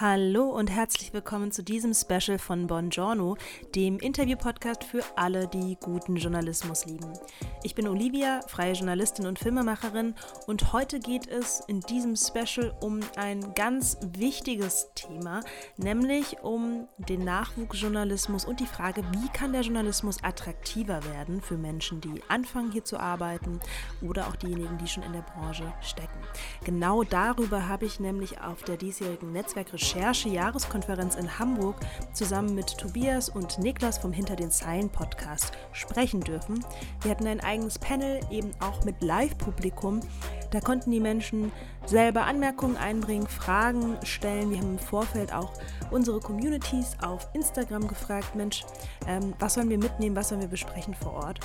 Hallo und herzlich willkommen zu diesem Special von Buongiorno, dem Interview-Podcast für alle, die guten Journalismus lieben. Ich bin Olivia, freie Journalistin und Filmemacherin und heute geht es in diesem Special um ein ganz wichtiges Thema, nämlich um den Nachwuchsjournalismus und die Frage, wie kann der Journalismus attraktiver werden für Menschen, die anfangen hier zu arbeiten oder auch diejenigen, die schon in der Branche stecken. Genau darüber habe ich nämlich auf der diesjährigen Netzwerkrecherche Recherche-Jahreskonferenz in Hamburg zusammen mit Tobias und Niklas vom Hinter den Zeilen Podcast sprechen dürfen. Wir hatten ein eigenes Panel, eben auch mit Live-Publikum. Da konnten die Menschen selber Anmerkungen einbringen, Fragen stellen. Wir haben im Vorfeld auch unsere Communities auf Instagram gefragt, Mensch, ähm, was sollen wir mitnehmen, was sollen wir besprechen vor Ort?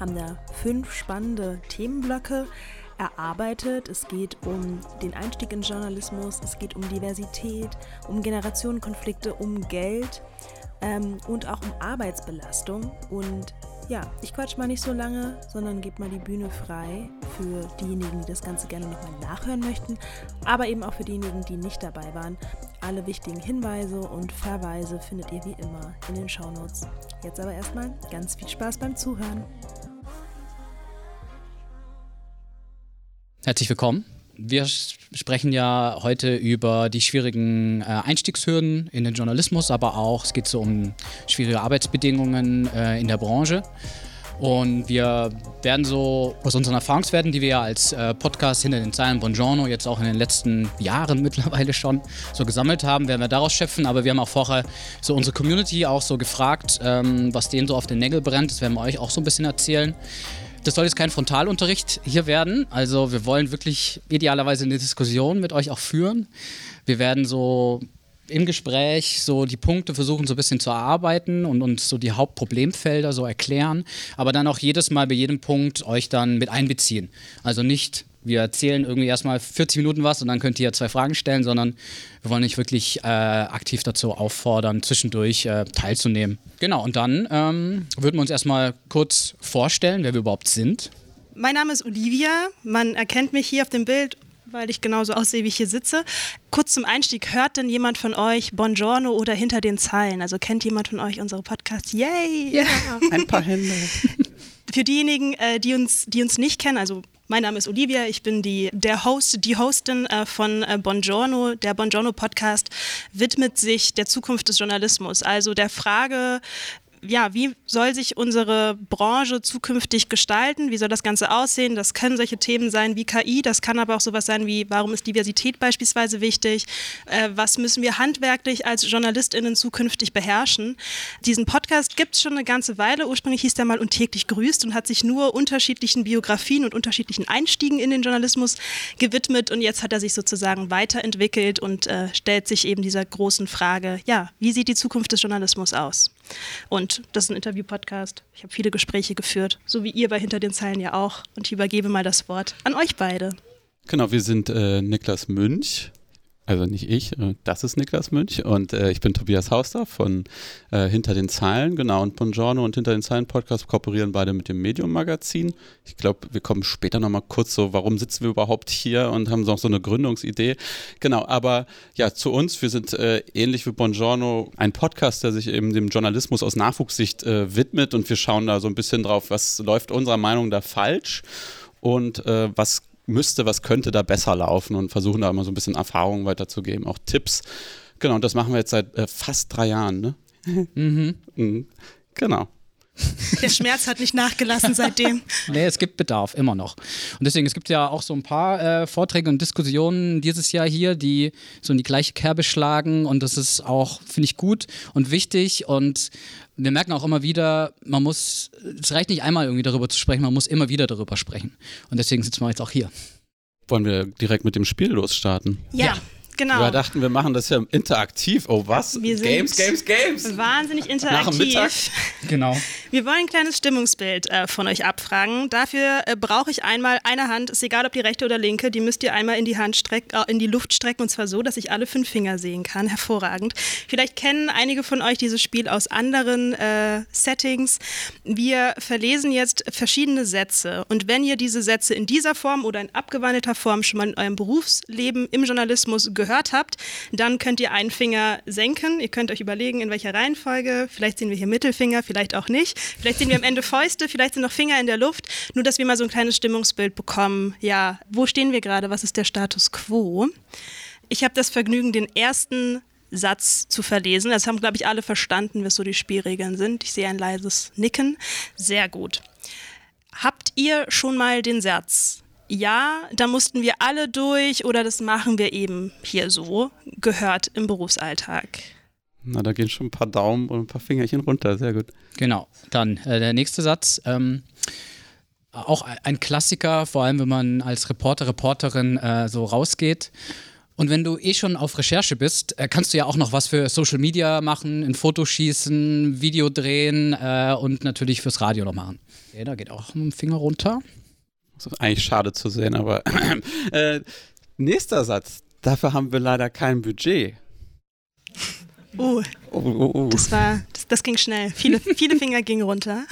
Haben da fünf spannende Themenblöcke erarbeitet. Es geht um den Einstieg in Journalismus, es geht um Diversität, um Generationenkonflikte, um Geld ähm, und auch um Arbeitsbelastung. Und ja, ich quatsch mal nicht so lange, sondern gebe mal die Bühne frei für diejenigen, die das Ganze gerne nochmal nachhören möchten, aber eben auch für diejenigen, die nicht dabei waren. Alle wichtigen Hinweise und Verweise findet ihr wie immer in den Shownotes. Jetzt aber erstmal ganz viel Spaß beim Zuhören. Herzlich willkommen. Wir sprechen ja heute über die schwierigen äh, Einstiegshürden in den Journalismus, aber auch es geht so um schwierige Arbeitsbedingungen äh, in der Branche. Und wir werden so aus unseren Erfahrungswerten, die wir ja als äh, Podcast hinter den Zeilen Buongiorno jetzt auch in den letzten Jahren mittlerweile schon so gesammelt haben, werden wir daraus schöpfen. Aber wir haben auch vorher so unsere Community auch so gefragt, ähm, was denen so auf den Nägel brennt. Das werden wir euch auch so ein bisschen erzählen. Das soll jetzt kein Frontalunterricht hier werden. Also wir wollen wirklich idealerweise eine Diskussion mit euch auch führen. Wir werden so im Gespräch so die Punkte versuchen so ein bisschen zu erarbeiten und uns so die Hauptproblemfelder so erklären, aber dann auch jedes Mal bei jedem Punkt euch dann mit einbeziehen. Also nicht wir erzählen irgendwie erstmal 40 Minuten was und dann könnt ihr zwei Fragen stellen, sondern wir wollen euch wirklich äh, aktiv dazu auffordern, zwischendurch äh, teilzunehmen. Genau, und dann ähm, würden wir uns erstmal kurz vorstellen, wer wir überhaupt sind. Mein Name ist Olivia. Man erkennt mich hier auf dem Bild, weil ich genauso aussehe, wie ich hier sitze. Kurz zum Einstieg, hört denn jemand von euch Buongiorno oder Hinter den Zeilen? Also kennt jemand von euch unsere Podcasts? Yay! Ja, ein paar Hände. Für diejenigen, äh, die, uns, die uns nicht kennen, also mein Name ist Olivia, ich bin die, der Host, die Hostin äh, von äh, Buongiorno. Der Buongiorno Podcast widmet sich der Zukunft des Journalismus, also der Frage, ja, wie soll sich unsere Branche zukünftig gestalten? Wie soll das Ganze aussehen? Das können solche Themen sein wie KI, das kann aber auch sowas sein wie, warum ist Diversität beispielsweise wichtig? Äh, was müssen wir handwerklich als JournalistInnen zukünftig beherrschen? Diesen Podcast gibt es schon eine ganze Weile. Ursprünglich hieß der mal und täglich grüßt und hat sich nur unterschiedlichen Biografien und unterschiedlichen Einstiegen in den Journalismus gewidmet und jetzt hat er sich sozusagen weiterentwickelt und äh, stellt sich eben dieser großen Frage, ja, wie sieht die Zukunft des Journalismus aus? Und das ist ein Interview-Podcast. Ich habe viele Gespräche geführt, so wie ihr bei Hinter den Zeilen ja auch. Und ich übergebe mal das Wort an euch beide. Genau, wir sind äh, Niklas Münch also nicht ich, äh, das ist Niklas Münch und äh, ich bin Tobias Hauster von äh, Hinter den Zeilen, genau, und Bongiorno und Hinter den Zeilen Podcast kooperieren beide mit dem Medium Magazin. Ich glaube, wir kommen später nochmal kurz so, warum sitzen wir überhaupt hier und haben noch so eine Gründungsidee. Genau, aber ja, zu uns, wir sind äh, ähnlich wie Bongiorno ein Podcast, der sich eben dem Journalismus aus Nachwuchssicht äh, widmet und wir schauen da so ein bisschen drauf, was läuft unserer Meinung da falsch und äh, was müsste, was könnte da besser laufen und versuchen da immer so ein bisschen Erfahrungen weiterzugeben, auch Tipps. Genau, und das machen wir jetzt seit äh, fast drei Jahren, ne? Mhm. mhm. Genau. Der Schmerz hat nicht nachgelassen seitdem. nee, es gibt Bedarf, immer noch. Und deswegen, es gibt ja auch so ein paar äh, Vorträge und Diskussionen dieses Jahr hier, die so in die gleiche Kerbe schlagen. Und das ist auch, finde ich, gut und wichtig. Und wir merken auch immer wieder, man muss, es reicht nicht einmal irgendwie darüber zu sprechen, man muss immer wieder darüber sprechen. Und deswegen sitzen wir jetzt auch hier. Wollen wir direkt mit dem Spiel losstarten? Ja. ja. Genau. Wir dachten, wir machen das ja interaktiv. Oh, was? Wir Games, Games, Games. Wahnsinnig interaktiv. Nach dem Mittag. Genau. Wir wollen ein kleines Stimmungsbild äh, von euch abfragen. Dafür äh, brauche ich einmal eine Hand, ist egal ob die rechte oder linke, die müsst ihr einmal in die Hand strecken, äh, in die Luft strecken und zwar so, dass ich alle fünf Finger sehen kann. Hervorragend. Vielleicht kennen einige von euch dieses Spiel aus anderen äh, Settings. Wir verlesen jetzt verschiedene Sätze und wenn ihr diese Sätze in dieser Form oder in abgewandelter Form schon mal in eurem Berufsleben im Journalismus gehört, gehört habt, dann könnt ihr einen Finger senken. Ihr könnt euch überlegen, in welcher Reihenfolge. Vielleicht sehen wir hier Mittelfinger, vielleicht auch nicht. Vielleicht sehen wir am Ende Fäuste, vielleicht sind noch Finger in der Luft. Nur, dass wir mal so ein kleines Stimmungsbild bekommen. Ja, wo stehen wir gerade? Was ist der Status quo? Ich habe das Vergnügen, den ersten Satz zu verlesen. Das haben, glaube ich, alle verstanden, was so die Spielregeln sind. Ich sehe ein leises Nicken. Sehr gut. Habt ihr schon mal den Satz? Ja, da mussten wir alle durch oder das machen wir eben hier so, gehört im Berufsalltag. Na, da gehen schon ein paar Daumen und ein paar Fingerchen runter, sehr gut. Genau, dann äh, der nächste Satz. Ähm, auch ein Klassiker, vor allem wenn man als Reporter, Reporterin äh, so rausgeht. Und wenn du eh schon auf Recherche bist, äh, kannst du ja auch noch was für Social Media machen, ein Foto schießen, Video drehen äh, und natürlich fürs Radio noch machen. Okay, da geht auch ein Finger runter. Das ist eigentlich schade zu sehen, aber äh, nächster Satz. Dafür haben wir leider kein Budget. Oh, oh, oh, oh. Das, war, das, das ging schnell. Viele, viele Finger gingen runter.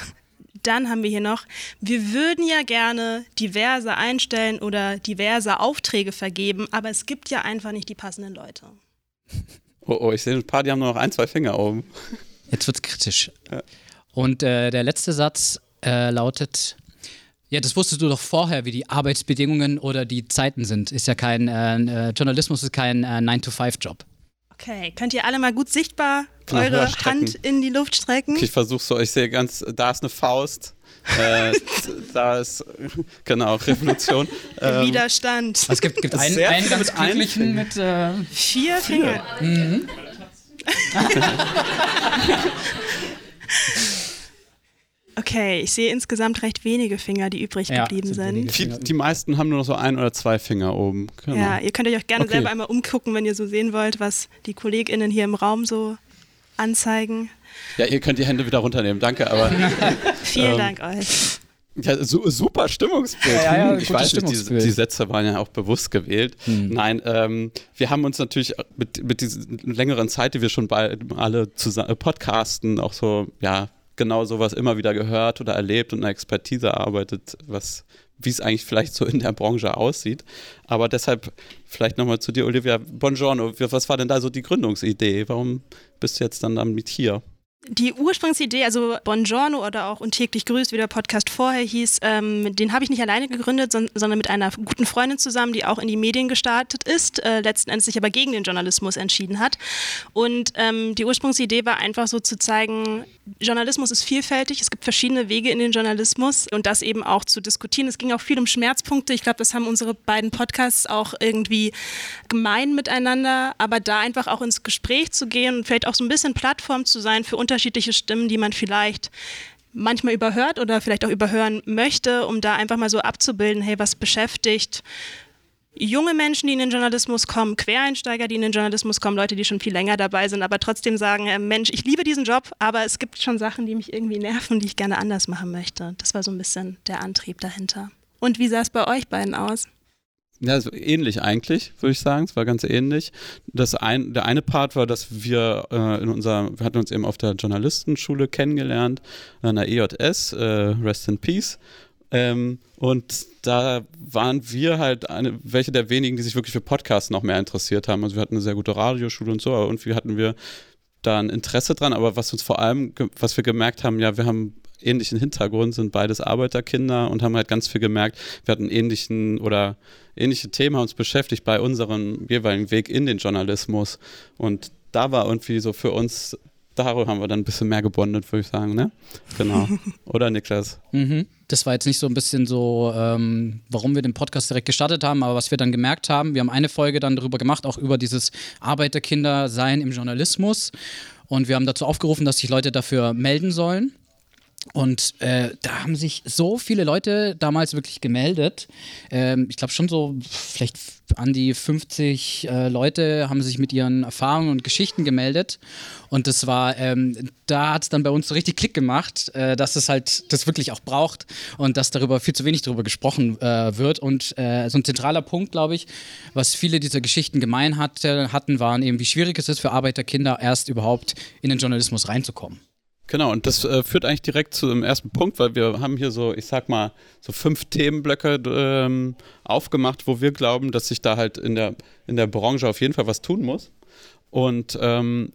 Dann haben wir hier noch, wir würden ja gerne diverse einstellen oder diverse Aufträge vergeben, aber es gibt ja einfach nicht die passenden Leute. Oh, oh, ich sehe ein paar, die haben nur noch ein, zwei Finger oben. Jetzt wird es kritisch. Ja. Und äh, der letzte Satz äh, lautet, ja, das wusstest du doch vorher, wie die Arbeitsbedingungen oder die Zeiten sind. Ist ja kein, äh, äh Journalismus ist kein äh, 9-to-5-Job. Okay, könnt ihr alle mal gut sichtbar genau, eure Hand in die Luft strecken? Ich versuch's so, ich sehe ganz, da ist eine Faust. äh, da ist, genau, Revolution. Ähm, Widerstand. Es gibt, gibt einen, einen ganz glücklichen mit äh, vier Fingern. Mhm. Okay, ich sehe insgesamt recht wenige Finger, die übrig ja, geblieben sind. sind. Die, meisten haben nur noch so ein oder zwei Finger oben. Genau. Ja, ihr könnt euch auch gerne okay. selber einmal umgucken, wenn ihr so sehen wollt, was die KollegInnen hier im Raum so anzeigen. Ja, ihr könnt die Hände wieder runternehmen, danke, aber. Vielen ähm, Dank euch. Ja, su super Stimmungsbild. Ja, ja, ich weiß nicht, die, die, Sätze waren ja auch bewusst gewählt. Hm. Nein, ähm, wir haben uns natürlich mit, mit dieser längeren Zeit, die wir schon bei alle zusammen podcasten, auch so, ja, genau sowas immer wieder gehört oder erlebt und eine Expertise erarbeitet, was wie es eigentlich vielleicht so in der Branche aussieht. Aber deshalb vielleicht nochmal zu dir, Olivia. Buongiorno, was war denn da so die Gründungsidee? Warum bist du jetzt dann damit hier? Die Ursprungsidee, also Buongiorno oder auch Untäglich grüßt, wie der Podcast vorher hieß, ähm, den habe ich nicht alleine gegründet, son sondern mit einer guten Freundin zusammen, die auch in die Medien gestartet ist, äh, letzten Endes sich aber gegen den Journalismus entschieden hat. Und ähm, die Ursprungsidee war einfach so zu zeigen, Journalismus ist vielfältig, es gibt verschiedene Wege in den Journalismus und das eben auch zu diskutieren. Es ging auch viel um Schmerzpunkte. Ich glaube, das haben unsere beiden Podcasts auch irgendwie gemein miteinander, aber da einfach auch ins Gespräch zu gehen und vielleicht auch so ein bisschen Plattform zu sein für unterschiedliche Stimmen, die man vielleicht manchmal überhört oder vielleicht auch überhören möchte, um da einfach mal so abzubilden, hey, was beschäftigt junge Menschen, die in den Journalismus kommen, Quereinsteiger, die in den Journalismus kommen, Leute, die schon viel länger dabei sind, aber trotzdem sagen, äh, Mensch, ich liebe diesen Job, aber es gibt schon Sachen, die mich irgendwie nerven, die ich gerne anders machen möchte. Das war so ein bisschen der Antrieb dahinter. Und wie sah es bei euch beiden aus? Ja, so ähnlich eigentlich, würde ich sagen. Es war ganz ähnlich. Das ein, der eine Part war, dass wir äh, in unserer, wir hatten uns eben auf der Journalistenschule kennengelernt, an der EJS, äh, Rest in Peace. Ähm, und da waren wir halt eine, welche der wenigen, die sich wirklich für Podcasts noch mehr interessiert haben. Also wir hatten eine sehr gute Radioschule und so, aber irgendwie hatten wir da ein Interesse dran. Aber was uns vor allem, was wir gemerkt haben, ja, wir haben ähnlichen Hintergrund, sind beides Arbeiterkinder und haben halt ganz viel gemerkt, wir hatten ähnlichen oder ähnliche Themen uns beschäftigt bei unserem jeweiligen Weg in den Journalismus. Und da war irgendwie so für uns darüber haben wir dann ein bisschen mehr gebondet, würde ich sagen, ne? Genau. Oder Niklas? Mhm. Das war jetzt nicht so ein bisschen so, ähm, warum wir den Podcast direkt gestartet haben, aber was wir dann gemerkt haben, wir haben eine Folge dann darüber gemacht, auch über dieses Arbeiterkinder-Sein im Journalismus. Und wir haben dazu aufgerufen, dass sich Leute dafür melden sollen. Und äh, da haben sich so viele Leute damals wirklich gemeldet. Ähm, ich glaube schon so vielleicht an die 50 äh, Leute haben sich mit ihren Erfahrungen und Geschichten gemeldet. Und das war, ähm, da hat es dann bei uns so richtig Klick gemacht, äh, dass es halt das wirklich auch braucht und dass darüber viel zu wenig darüber gesprochen äh, wird. Und äh, so ein zentraler Punkt, glaube ich, was viele dieser Geschichten gemein hatte, hatten, waren eben, wie schwierig es ist für Arbeiterkinder erst überhaupt in den Journalismus reinzukommen. Genau, und das äh, führt eigentlich direkt zu dem ersten Punkt, weil wir haben hier so, ich sag mal, so fünf Themenblöcke ähm, aufgemacht, wo wir glauben, dass sich da halt in der, in der Branche auf jeden Fall was tun muss. Und ähm,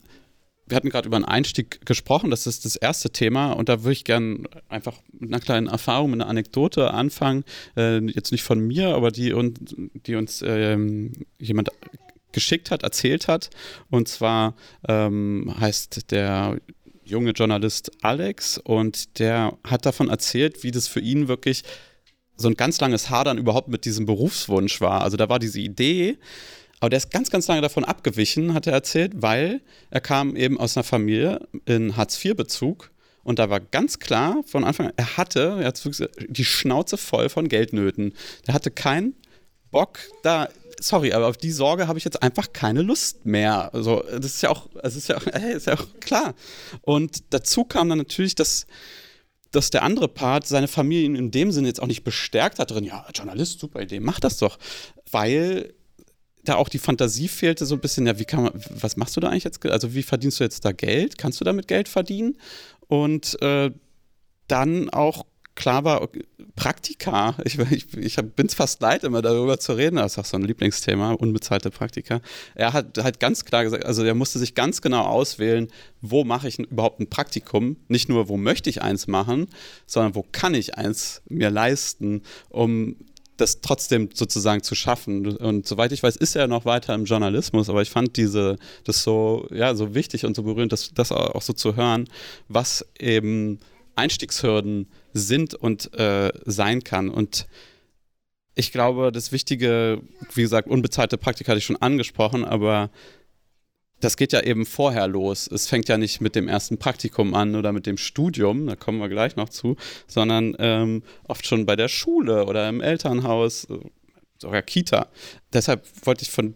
wir hatten gerade über einen Einstieg gesprochen, das ist das erste Thema und da würde ich gerne einfach mit einer kleinen Erfahrung, mit einer Anekdote anfangen, äh, jetzt nicht von mir, aber die, und, die uns ähm, jemand geschickt hat, erzählt hat. Und zwar ähm, heißt der junge Journalist Alex und der hat davon erzählt, wie das für ihn wirklich so ein ganz langes Hadern überhaupt mit diesem Berufswunsch war. Also da war diese Idee, aber der ist ganz, ganz lange davon abgewichen, hat er erzählt, weil er kam eben aus einer Familie in Hartz-IV-Bezug. Und da war ganz klar von Anfang an, er hatte, er hat die Schnauze voll von Geldnöten. Der hatte keinen Bock, da, sorry, aber auf die Sorge habe ich jetzt einfach keine Lust mehr. Also, das ist ja auch, das ist ja, auch, ist ja auch klar. Und dazu kam dann natürlich, dass, dass der andere Part seine Familie in dem Sinne jetzt auch nicht bestärkt hat drin, ja, Journalist, super Idee, mach das doch. Weil da auch die Fantasie fehlte so ein bisschen, ja, wie kann man, was machst du da eigentlich jetzt? Also wie verdienst du jetzt da Geld? Kannst du damit Geld verdienen? Und äh, dann auch klar war, Praktika, ich, ich, ich bin es fast leid, immer darüber zu reden, das ist auch so ein Lieblingsthema, unbezahlte Praktika. Er hat halt ganz klar gesagt, also er musste sich ganz genau auswählen, wo mache ich überhaupt ein Praktikum, nicht nur, wo möchte ich eins machen, sondern wo kann ich eins mir leisten, um das trotzdem sozusagen zu schaffen. Und soweit ich weiß, ist er noch weiter im Journalismus, aber ich fand diese, das so, ja, so wichtig und so berührend, das, das auch so zu hören, was eben Einstiegshürden sind und äh, sein kann. Und ich glaube, das Wichtige, wie gesagt, unbezahlte Praktika hatte ich schon angesprochen, aber das geht ja eben vorher los. Es fängt ja nicht mit dem ersten Praktikum an oder mit dem Studium, da kommen wir gleich noch zu, sondern ähm, oft schon bei der Schule oder im Elternhaus, sogar Kita. Deshalb wollte ich von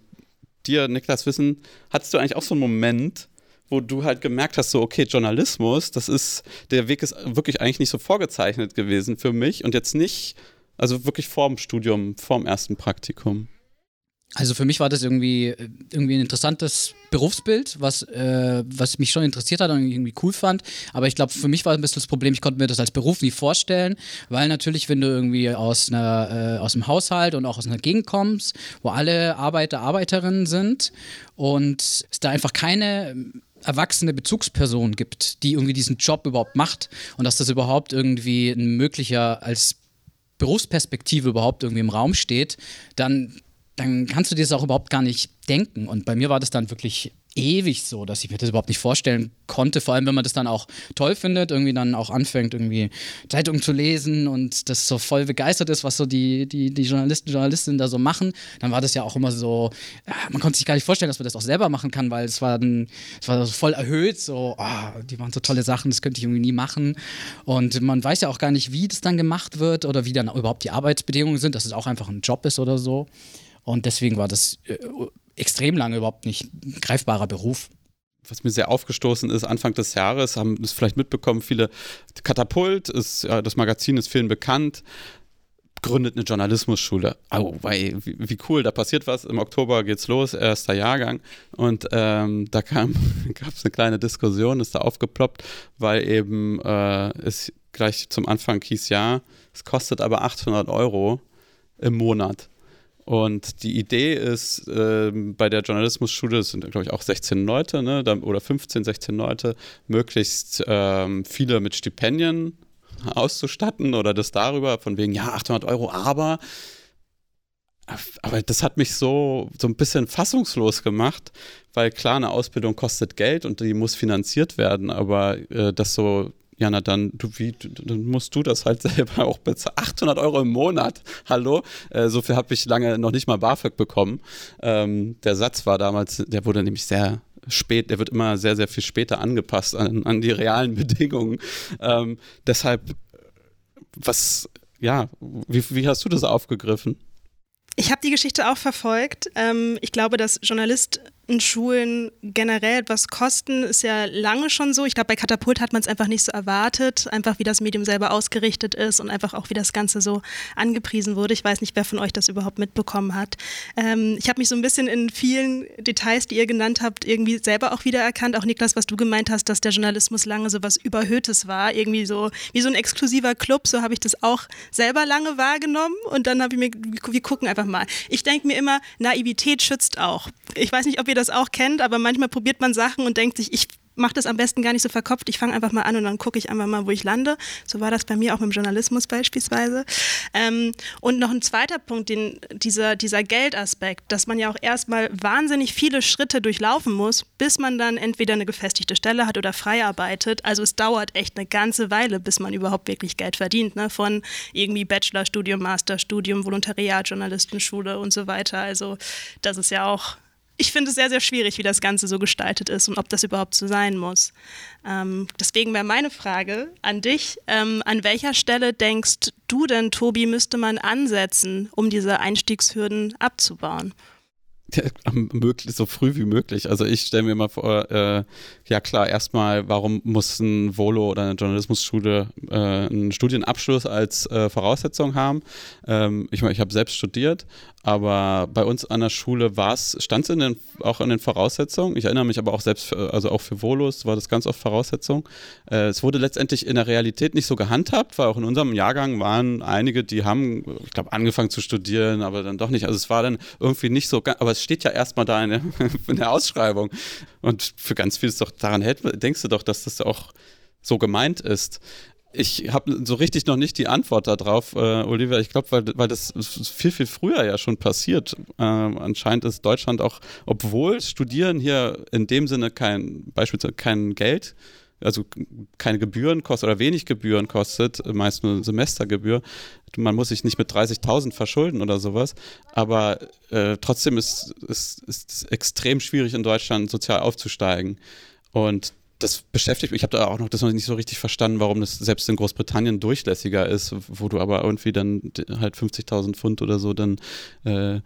dir, Niklas, wissen, hattest du eigentlich auch so einen Moment, wo du halt gemerkt hast, so, okay, Journalismus, das ist, der Weg ist wirklich eigentlich nicht so vorgezeichnet gewesen für mich und jetzt nicht, also wirklich vorm Studium, vorm ersten Praktikum. Also für mich war das irgendwie, irgendwie ein interessantes Berufsbild, was, äh, was mich schon interessiert hat und irgendwie cool fand. Aber ich glaube, für mich war ein bisschen das Problem, ich konnte mir das als Beruf nie vorstellen, weil natürlich, wenn du irgendwie aus, einer, äh, aus einem Haushalt und auch aus einer Gegend kommst, wo alle Arbeiter, Arbeiterinnen sind und es da einfach keine erwachsene Bezugsperson gibt, die irgendwie diesen Job überhaupt macht und dass das überhaupt irgendwie ein möglicher als Berufsperspektive überhaupt irgendwie im Raum steht, dann dann kannst du dir das auch überhaupt gar nicht denken. Und bei mir war das dann wirklich ewig so, dass ich mir das überhaupt nicht vorstellen konnte. Vor allem, wenn man das dann auch toll findet, irgendwie dann auch anfängt, irgendwie Zeitungen zu lesen und das so voll begeistert ist, was so die, die, die Journalisten, Journalistinnen da so machen, dann war das ja auch immer so, man konnte sich gar nicht vorstellen, dass man das auch selber machen kann, weil es war dann, es war so voll erhöht, so, oh, die waren so tolle Sachen, das könnte ich irgendwie nie machen. Und man weiß ja auch gar nicht, wie das dann gemacht wird oder wie dann überhaupt die Arbeitsbedingungen sind, dass es auch einfach ein Job ist oder so. Und deswegen war das äh, extrem lange überhaupt nicht greifbarer Beruf was mir sehr aufgestoßen ist, Anfang des Jahres, haben es vielleicht mitbekommen, viele Katapult, ist, das Magazin ist vielen bekannt, gründet eine Journalismusschule. Oh, wie, wie, cool, da passiert was. Im Oktober geht's los, erster Jahrgang. Und ähm, da gab es eine kleine Diskussion, ist da aufgeploppt, weil eben äh, es gleich zum Anfang hieß, ja, es kostet aber 800 Euro im Monat. Und die Idee ist, äh, bei der Journalismusschule, das sind glaube ich auch 16 Leute ne, oder 15, 16 Leute, möglichst ähm, viele mit Stipendien auszustatten oder das darüber, von wegen, ja, 800 Euro, aber aber das hat mich so, so ein bisschen fassungslos gemacht, weil klar, eine Ausbildung kostet Geld und die muss finanziert werden, aber äh, das so ja, na dann, du, wie, dann musst du das halt selber auch bezahlen. 800 Euro im Monat, hallo? Äh, so viel habe ich lange noch nicht mal BAföG bekommen. Ähm, der Satz war damals, der wurde nämlich sehr spät, der wird immer sehr, sehr viel später angepasst an, an die realen Bedingungen. Ähm, deshalb, was, ja, wie, wie hast du das aufgegriffen? Ich habe die Geschichte auch verfolgt. Ähm, ich glaube, dass Journalist Schulen generell etwas kosten, ist ja lange schon so. Ich glaube, bei Katapult hat man es einfach nicht so erwartet, einfach wie das Medium selber ausgerichtet ist und einfach auch wie das Ganze so angepriesen wurde. Ich weiß nicht, wer von euch das überhaupt mitbekommen hat. Ähm, ich habe mich so ein bisschen in vielen Details, die ihr genannt habt, irgendwie selber auch wiedererkannt. Auch Niklas, was du gemeint hast, dass der Journalismus lange so was Überhöhtes war, irgendwie so wie so ein exklusiver Club. So habe ich das auch selber lange wahrgenommen und dann habe ich mir, wir gucken einfach mal. Ich denke mir immer, Naivität schützt auch. Ich weiß nicht, ob ihr das auch kennt, aber manchmal probiert man Sachen und denkt sich, ich mache das am besten gar nicht so verkopft. Ich fange einfach mal an und dann gucke ich einfach mal, wo ich lande. So war das bei mir auch mit dem Journalismus beispielsweise. Ähm, und noch ein zweiter Punkt, den, dieser, dieser Geldaspekt, dass man ja auch erstmal wahnsinnig viele Schritte durchlaufen muss, bis man dann entweder eine gefestigte Stelle hat oder frei arbeitet. Also es dauert echt eine ganze Weile, bis man überhaupt wirklich Geld verdient. Ne? Von irgendwie Bachelorstudium, Masterstudium, Volontariat, Journalistenschule und so weiter. Also das ist ja auch ich finde es sehr, sehr schwierig, wie das Ganze so gestaltet ist und ob das überhaupt so sein muss. Ähm, deswegen wäre meine Frage an dich, ähm, an welcher Stelle denkst du denn, Tobi, müsste man ansetzen, um diese Einstiegshürden abzubauen? so früh wie möglich. Also ich stelle mir mal vor, äh, ja klar, erstmal, warum muss ein Volo oder eine Journalismusschule äh, einen Studienabschluss als äh, Voraussetzung haben? Ähm, ich meine, ich habe selbst studiert, aber bei uns an der Schule war es, stand es auch in den Voraussetzungen. Ich erinnere mich aber auch selbst, für, also auch für Volos war das ganz oft Voraussetzung. Äh, es wurde letztendlich in der Realität nicht so gehandhabt, weil auch in unserem Jahrgang waren einige, die haben, ich glaube, angefangen zu studieren, aber dann doch nicht. Also es war dann irgendwie nicht so, aber es steht ja erstmal da in der, in der Ausschreibung. Und für ganz vieles doch daran hält, denkst du doch, dass das auch so gemeint ist. Ich habe so richtig noch nicht die Antwort darauf, äh, Olivia. Ich glaube, weil, weil das viel, viel früher ja schon passiert. Äh, anscheinend ist Deutschland auch, obwohl Studieren hier in dem Sinne kein, beispielsweise kein Geld also keine Gebühren kostet oder wenig Gebühren kostet, meist nur Semestergebühr. Man muss sich nicht mit 30.000 verschulden oder sowas, aber äh, trotzdem ist es ist, extrem schwierig in Deutschland sozial aufzusteigen. Und das beschäftigt mich. Ich habe da auch noch das noch nicht so richtig verstanden, warum das selbst in Großbritannien durchlässiger ist, wo du aber irgendwie dann halt 50.000 Pfund oder so dann äh,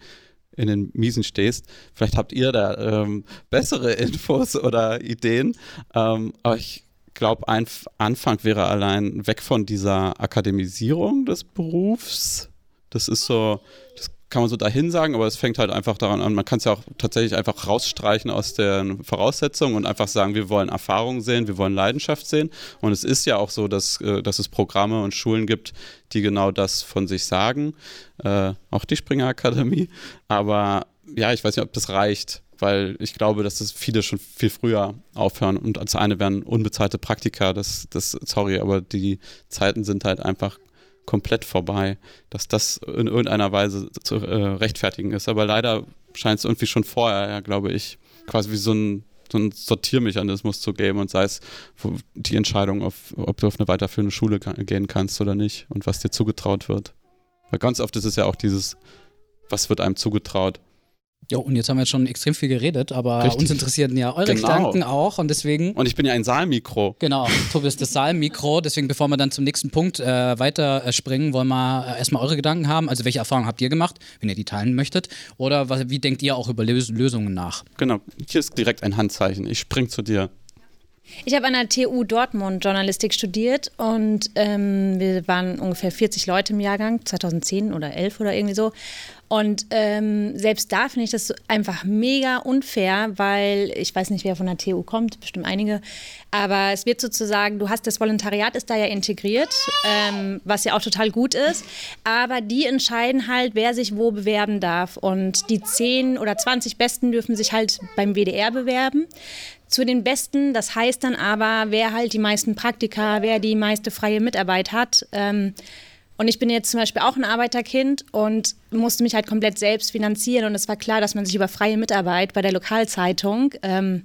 in den Miesen stehst. Vielleicht habt ihr da ähm, bessere Infos oder Ideen. Ähm, aber ich glaube, ein Anfang wäre allein weg von dieser Akademisierung des Berufs. Das ist so, das kann man so dahin sagen, aber es fängt halt einfach daran an, man kann es ja auch tatsächlich einfach rausstreichen aus den Voraussetzungen und einfach sagen, wir wollen Erfahrung sehen, wir wollen Leidenschaft sehen. Und es ist ja auch so, dass, äh, dass es Programme und Schulen gibt, die genau das von sich sagen. Äh, auch die Springer Akademie. Aber ja, ich weiß nicht, ob das reicht weil ich glaube, dass das viele schon viel früher aufhören und als eine wären unbezahlte Praktika. Das, das, sorry, aber die Zeiten sind halt einfach komplett vorbei, dass das in irgendeiner Weise zu äh, rechtfertigen ist. Aber leider scheint es irgendwie schon vorher, ja, glaube ich, quasi wie so ein, so ein Sortiermechanismus zu geben und sei es die Entscheidung, auf, ob du auf eine weiterführende Schule gehen kannst oder nicht und was dir zugetraut wird. Weil ganz oft ist es ja auch dieses, was wird einem zugetraut ja, und jetzt haben wir jetzt schon extrem viel geredet, aber Richtig. uns interessieren ja eure genau. Gedanken auch und deswegen. Und ich bin ja ein Saalmikro. Genau, Tobi ist das Saalmikro, deswegen bevor wir dann zum nächsten Punkt äh, weiter äh, springen, wollen wir äh, erstmal eure Gedanken haben. Also welche Erfahrungen habt ihr gemacht, wenn ihr die teilen möchtet? Oder was, wie denkt ihr auch über Lös Lösungen nach? Genau, hier ist direkt ein Handzeichen. Ich spring zu dir. Ich habe an der TU Dortmund Journalistik studiert und ähm, wir waren ungefähr 40 Leute im Jahrgang, 2010 oder 11 oder irgendwie so. Und ähm, selbst da finde ich das einfach mega unfair, weil ich weiß nicht, wer von der TU kommt, bestimmt einige, aber es wird sozusagen, du hast das Volontariat ist da ja integriert, ähm, was ja auch total gut ist, aber die entscheiden halt, wer sich wo bewerben darf und die 10 oder 20 Besten dürfen sich halt beim WDR bewerben zu den Besten. Das heißt dann aber, wer halt die meisten Praktika, wer die meiste freie Mitarbeit hat. Ähm, und ich bin jetzt zum Beispiel auch ein Arbeiterkind und musste mich halt komplett selbst finanzieren. Und es war klar, dass man sich über freie Mitarbeit bei der Lokalzeitung ähm,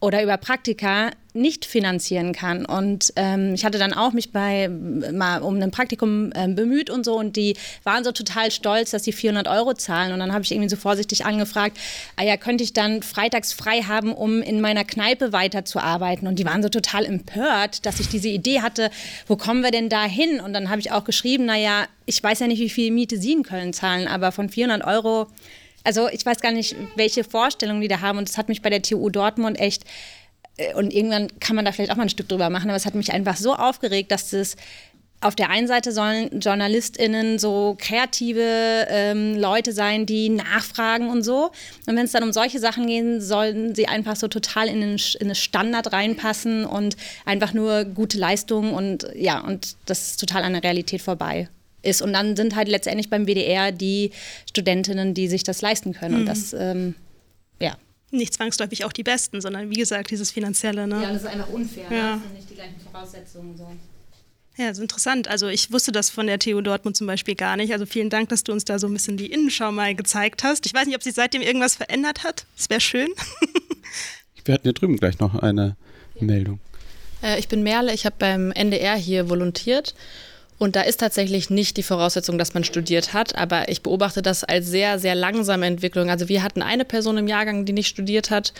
oder über Praktika nicht finanzieren kann. Und ähm, ich hatte dann auch mich bei mal um ein Praktikum ähm, bemüht und so und die waren so total stolz, dass sie 400 Euro zahlen. Und dann habe ich irgendwie so vorsichtig angefragt, ah ja, könnte ich dann freitags frei haben, um in meiner Kneipe weiterzuarbeiten? Und die waren so total empört, dass ich diese Idee hatte, wo kommen wir denn da hin? Und dann habe ich auch geschrieben, naja, ich weiß ja nicht, wie viel Miete Sie in Köln zahlen, aber von 400 Euro also ich weiß gar nicht, welche Vorstellungen die da haben. Und das hat mich bei der TU Dortmund echt und irgendwann kann man da vielleicht auch mal ein Stück drüber machen, aber es hat mich einfach so aufgeregt, dass das auf der einen Seite sollen JournalistInnen so kreative ähm, Leute sein, die nachfragen und so. Und wenn es dann um solche Sachen geht, sollen sie einfach so total in den, in den Standard reinpassen und einfach nur gute Leistungen und ja, und das ist total an der Realität vorbei ist. Und dann sind halt letztendlich beim WDR die Studentinnen, die sich das leisten können. Mhm. Und das, ähm, ja. Nicht zwangsläufig auch die Besten, sondern wie gesagt, dieses Finanzielle. Ne? Ja, das ist einfach unfair. Ja. Das sind nicht die gleichen Voraussetzungen. So. Ja, das ist interessant. Also ich wusste das von der TU Dortmund zum Beispiel gar nicht. Also vielen Dank, dass du uns da so ein bisschen die Innenschau mal gezeigt hast. Ich weiß nicht, ob sich seitdem irgendwas verändert hat. Das wäre schön. Wir hatten hier drüben gleich noch eine ja. Meldung. Äh, ich bin Merle, ich habe beim NDR hier volontiert. Und da ist tatsächlich nicht die Voraussetzung, dass man studiert hat, aber ich beobachte das als sehr, sehr langsame Entwicklung. Also wir hatten eine Person im Jahrgang, die nicht studiert hat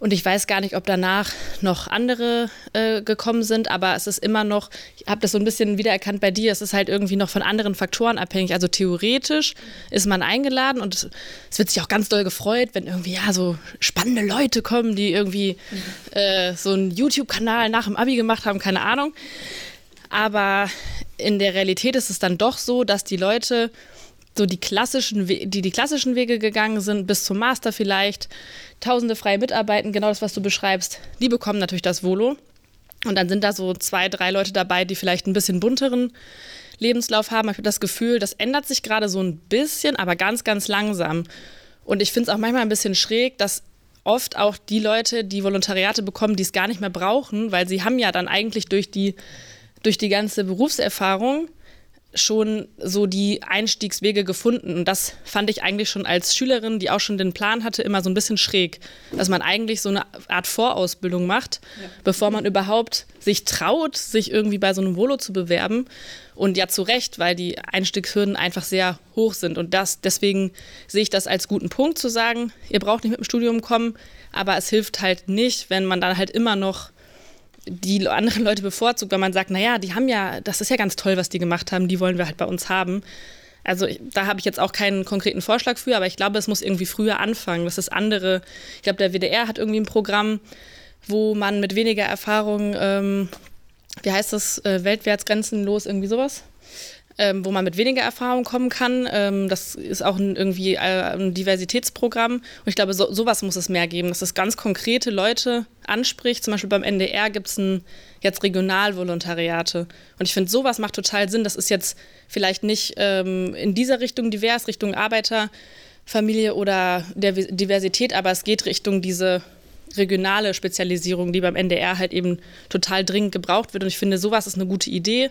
und ich weiß gar nicht, ob danach noch andere äh, gekommen sind, aber es ist immer noch, ich habe das so ein bisschen wiedererkannt bei dir, es ist halt irgendwie noch von anderen Faktoren abhängig. Also theoretisch ist man eingeladen und es wird sich auch ganz doll gefreut, wenn irgendwie ja so spannende Leute kommen, die irgendwie äh, so einen YouTube-Kanal nach dem Abi gemacht haben, keine Ahnung. Aber in der Realität ist es dann doch so, dass die Leute so die klassischen, die die klassischen Wege gegangen sind, bis zum Master vielleicht, tausende freie Mitarbeiten, genau das, was du beschreibst, die bekommen natürlich das Volo. Und dann sind da so zwei, drei Leute dabei, die vielleicht ein bisschen bunteren Lebenslauf haben. Ich habe das Gefühl, das ändert sich gerade so ein bisschen, aber ganz, ganz langsam. Und ich finde es auch manchmal ein bisschen schräg, dass oft auch die Leute, die Volontariate bekommen, die es gar nicht mehr brauchen, weil sie haben ja dann eigentlich durch die, durch die ganze Berufserfahrung schon so die Einstiegswege gefunden. Und das fand ich eigentlich schon als Schülerin, die auch schon den Plan hatte, immer so ein bisschen schräg. Dass man eigentlich so eine Art Vorausbildung macht, ja. bevor man überhaupt sich traut, sich irgendwie bei so einem Volo zu bewerben. Und ja, zu Recht, weil die Einstiegshürden einfach sehr hoch sind. Und das, deswegen sehe ich das als guten Punkt zu sagen, ihr braucht nicht mit dem Studium kommen, aber es hilft halt nicht, wenn man dann halt immer noch die anderen Leute bevorzugt, weil man sagt, naja, die haben ja, das ist ja ganz toll, was die gemacht haben, die wollen wir halt bei uns haben. Also ich, da habe ich jetzt auch keinen konkreten Vorschlag für, aber ich glaube, es muss irgendwie früher anfangen. Das ist andere. Ich glaube, der WDR hat irgendwie ein Programm, wo man mit weniger Erfahrung, ähm, wie heißt das, äh, weltwärts grenzenlos, irgendwie sowas, ähm, wo man mit weniger Erfahrung kommen kann. Ähm, das ist auch ein, irgendwie äh, ein Diversitätsprogramm. Und ich glaube, so, sowas muss es mehr geben, dass es ganz konkrete Leute anspricht. Zum Beispiel beim NDR gibt es jetzt Regionalvolontariate. Und ich finde, sowas macht total Sinn. Das ist jetzt vielleicht nicht ähm, in dieser Richtung divers, Richtung Arbeiterfamilie oder der Diversität, aber es geht Richtung diese regionale Spezialisierung, die beim NDR halt eben total dringend gebraucht wird. Und ich finde, sowas ist eine gute Idee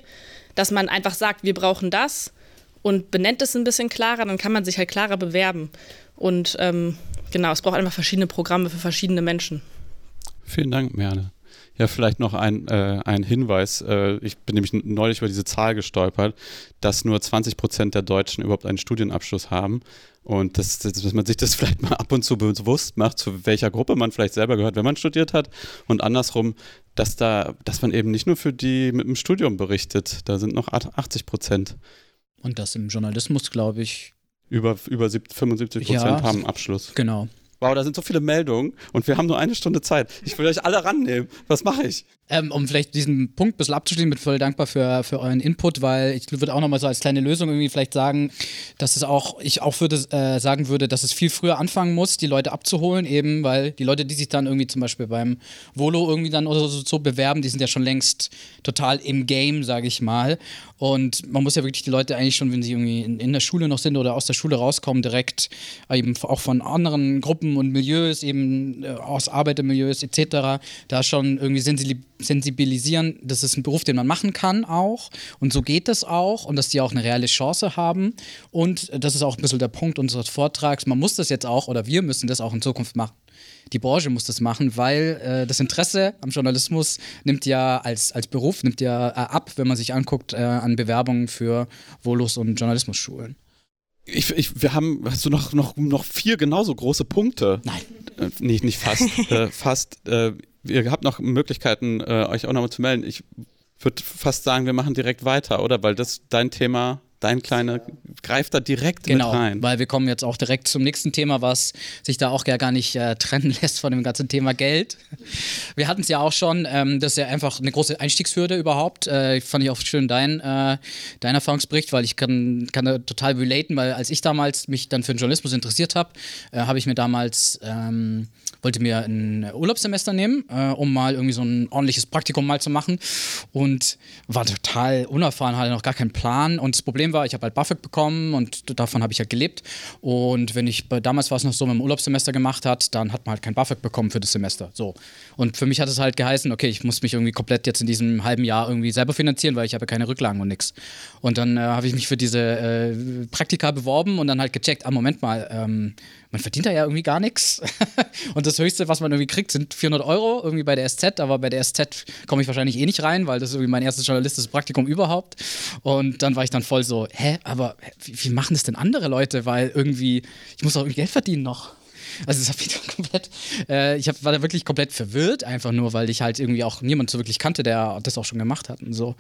dass man einfach sagt, wir brauchen das und benennt es ein bisschen klarer, dann kann man sich halt klarer bewerben. Und ähm, genau, es braucht einfach verschiedene Programme für verschiedene Menschen. Vielen Dank, Merle. Ja, vielleicht noch ein, äh, ein Hinweis. Äh, ich bin nämlich neulich über diese Zahl gestolpert, dass nur 20 Prozent der Deutschen überhaupt einen Studienabschluss haben. Und das, das, dass man sich das vielleicht mal ab und zu bewusst macht, zu welcher Gruppe man vielleicht selber gehört, wenn man studiert hat. Und andersrum, dass da, dass man eben nicht nur für die mit dem Studium berichtet. Da sind noch 80 Prozent. Und das im Journalismus, glaube ich. Über, über 75 Prozent ja, haben Abschluss. Genau. Wow, da sind so viele Meldungen und wir haben nur eine Stunde Zeit. Ich will euch alle rannehmen. Was mache ich? Ähm, um vielleicht diesen Punkt ein bisschen abzuschließen, bin voll dankbar für, für euren Input, weil ich würde auch nochmal so als kleine Lösung irgendwie vielleicht sagen, dass es auch, ich auch würde äh, sagen würde, dass es viel früher anfangen muss, die Leute abzuholen, eben, weil die Leute, die sich dann irgendwie zum Beispiel beim Volo irgendwie dann oder so, so bewerben, die sind ja schon längst total im Game, sage ich mal. Und man muss ja wirklich die Leute eigentlich schon, wenn sie irgendwie in, in der Schule noch sind oder aus der Schule rauskommen, direkt eben auch von anderen Gruppen und Milieus, eben äh, aus Arbeitermilieus etc., da schon irgendwie sensibilisieren, das ist ein Beruf, den man machen kann auch. Und so geht das auch und dass die auch eine reelle Chance haben. Und das ist auch ein bisschen der Punkt unseres Vortrags. Man muss das jetzt auch oder wir müssen das auch in Zukunft machen die Branche muss das machen, weil äh, das Interesse am Journalismus nimmt ja als, als Beruf nimmt ja äh, ab, wenn man sich anguckt äh, an Bewerbungen für Volos und Journalismusschulen. Ich, ich, wir haben, hast du noch, noch, noch vier genauso große Punkte? Nein. Äh, nicht, nicht fast. äh, fast. Äh, ihr habt noch Möglichkeiten, äh, euch auch nochmal zu melden. Ich würde fast sagen, wir machen direkt weiter, oder? Weil das dein Thema dein kleiner greift da direkt genau, mit rein. Weil wir kommen jetzt auch direkt zum nächsten Thema, was sich da auch gar nicht äh, trennen lässt von dem ganzen Thema Geld. Wir hatten es ja auch schon, ähm, das ist ja einfach eine große Einstiegshürde überhaupt. Äh, fand ich auch schön dein, äh, dein Erfahrungsbericht, weil ich kann, kann da total relaten, weil als ich damals mich dann für den Journalismus interessiert habe, äh, habe ich mir damals ähm, wollte mir ein Urlaubssemester nehmen, äh, um mal irgendwie so ein ordentliches Praktikum mal zu machen und war total unerfahren, hatte noch gar keinen Plan und das Problem war, ich habe halt BAföG bekommen und davon habe ich halt gelebt und wenn ich, damals war es noch so, wenn man Urlaubssemester gemacht hat, dann hat man halt kein BAföG bekommen für das Semester, so. Und für mich hat es halt geheißen, okay, ich muss mich irgendwie komplett jetzt in diesem halben Jahr irgendwie selber finanzieren, weil ich habe keine Rücklagen und nichts. Und dann äh, habe ich mich für diese äh, Praktika beworben und dann halt gecheckt, ah, Moment mal, ähm, man verdient da ja irgendwie gar nichts. und das Höchste, was man irgendwie kriegt, sind 400 Euro irgendwie bei der SZ. Aber bei der SZ komme ich wahrscheinlich eh nicht rein, weil das ist irgendwie mein erstes journalistisches Praktikum überhaupt. Und dann war ich dann voll so, hä, aber wie, wie machen das denn andere Leute? Weil irgendwie, ich muss auch irgendwie Geld verdienen noch. Also es hat komplett, äh, ich hab, war da wirklich komplett verwirrt, einfach nur, weil ich halt irgendwie auch niemand so wirklich kannte, der das auch schon gemacht hat und so.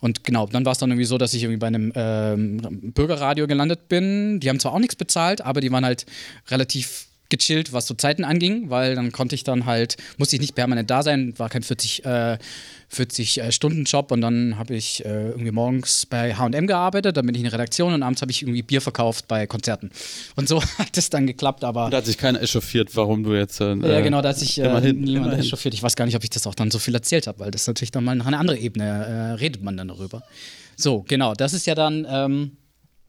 Und genau, dann war es dann irgendwie so, dass ich irgendwie bei einem ähm, Bürgerradio gelandet bin. Die haben zwar auch nichts bezahlt, aber die waren halt relativ gechillt, was so Zeiten anging, weil dann konnte ich dann halt, musste ich nicht permanent da sein, war kein 40, äh, 40 äh, Stunden Job und dann habe ich äh, irgendwie morgens bei H&M gearbeitet, dann bin ich in der Redaktion und abends habe ich irgendwie Bier verkauft bei Konzerten. Und so hat es dann geklappt, aber... Und da hat sich keiner echauffiert, warum du jetzt... Äh, ja, genau, da hat sich äh, immerhin, niemand immerhin. echauffiert. Ich weiß gar nicht, ob ich das auch dann so viel erzählt habe, weil das natürlich dann mal nach einer anderen Ebene äh, redet man dann darüber. So, genau, das ist ja dann... Ähm,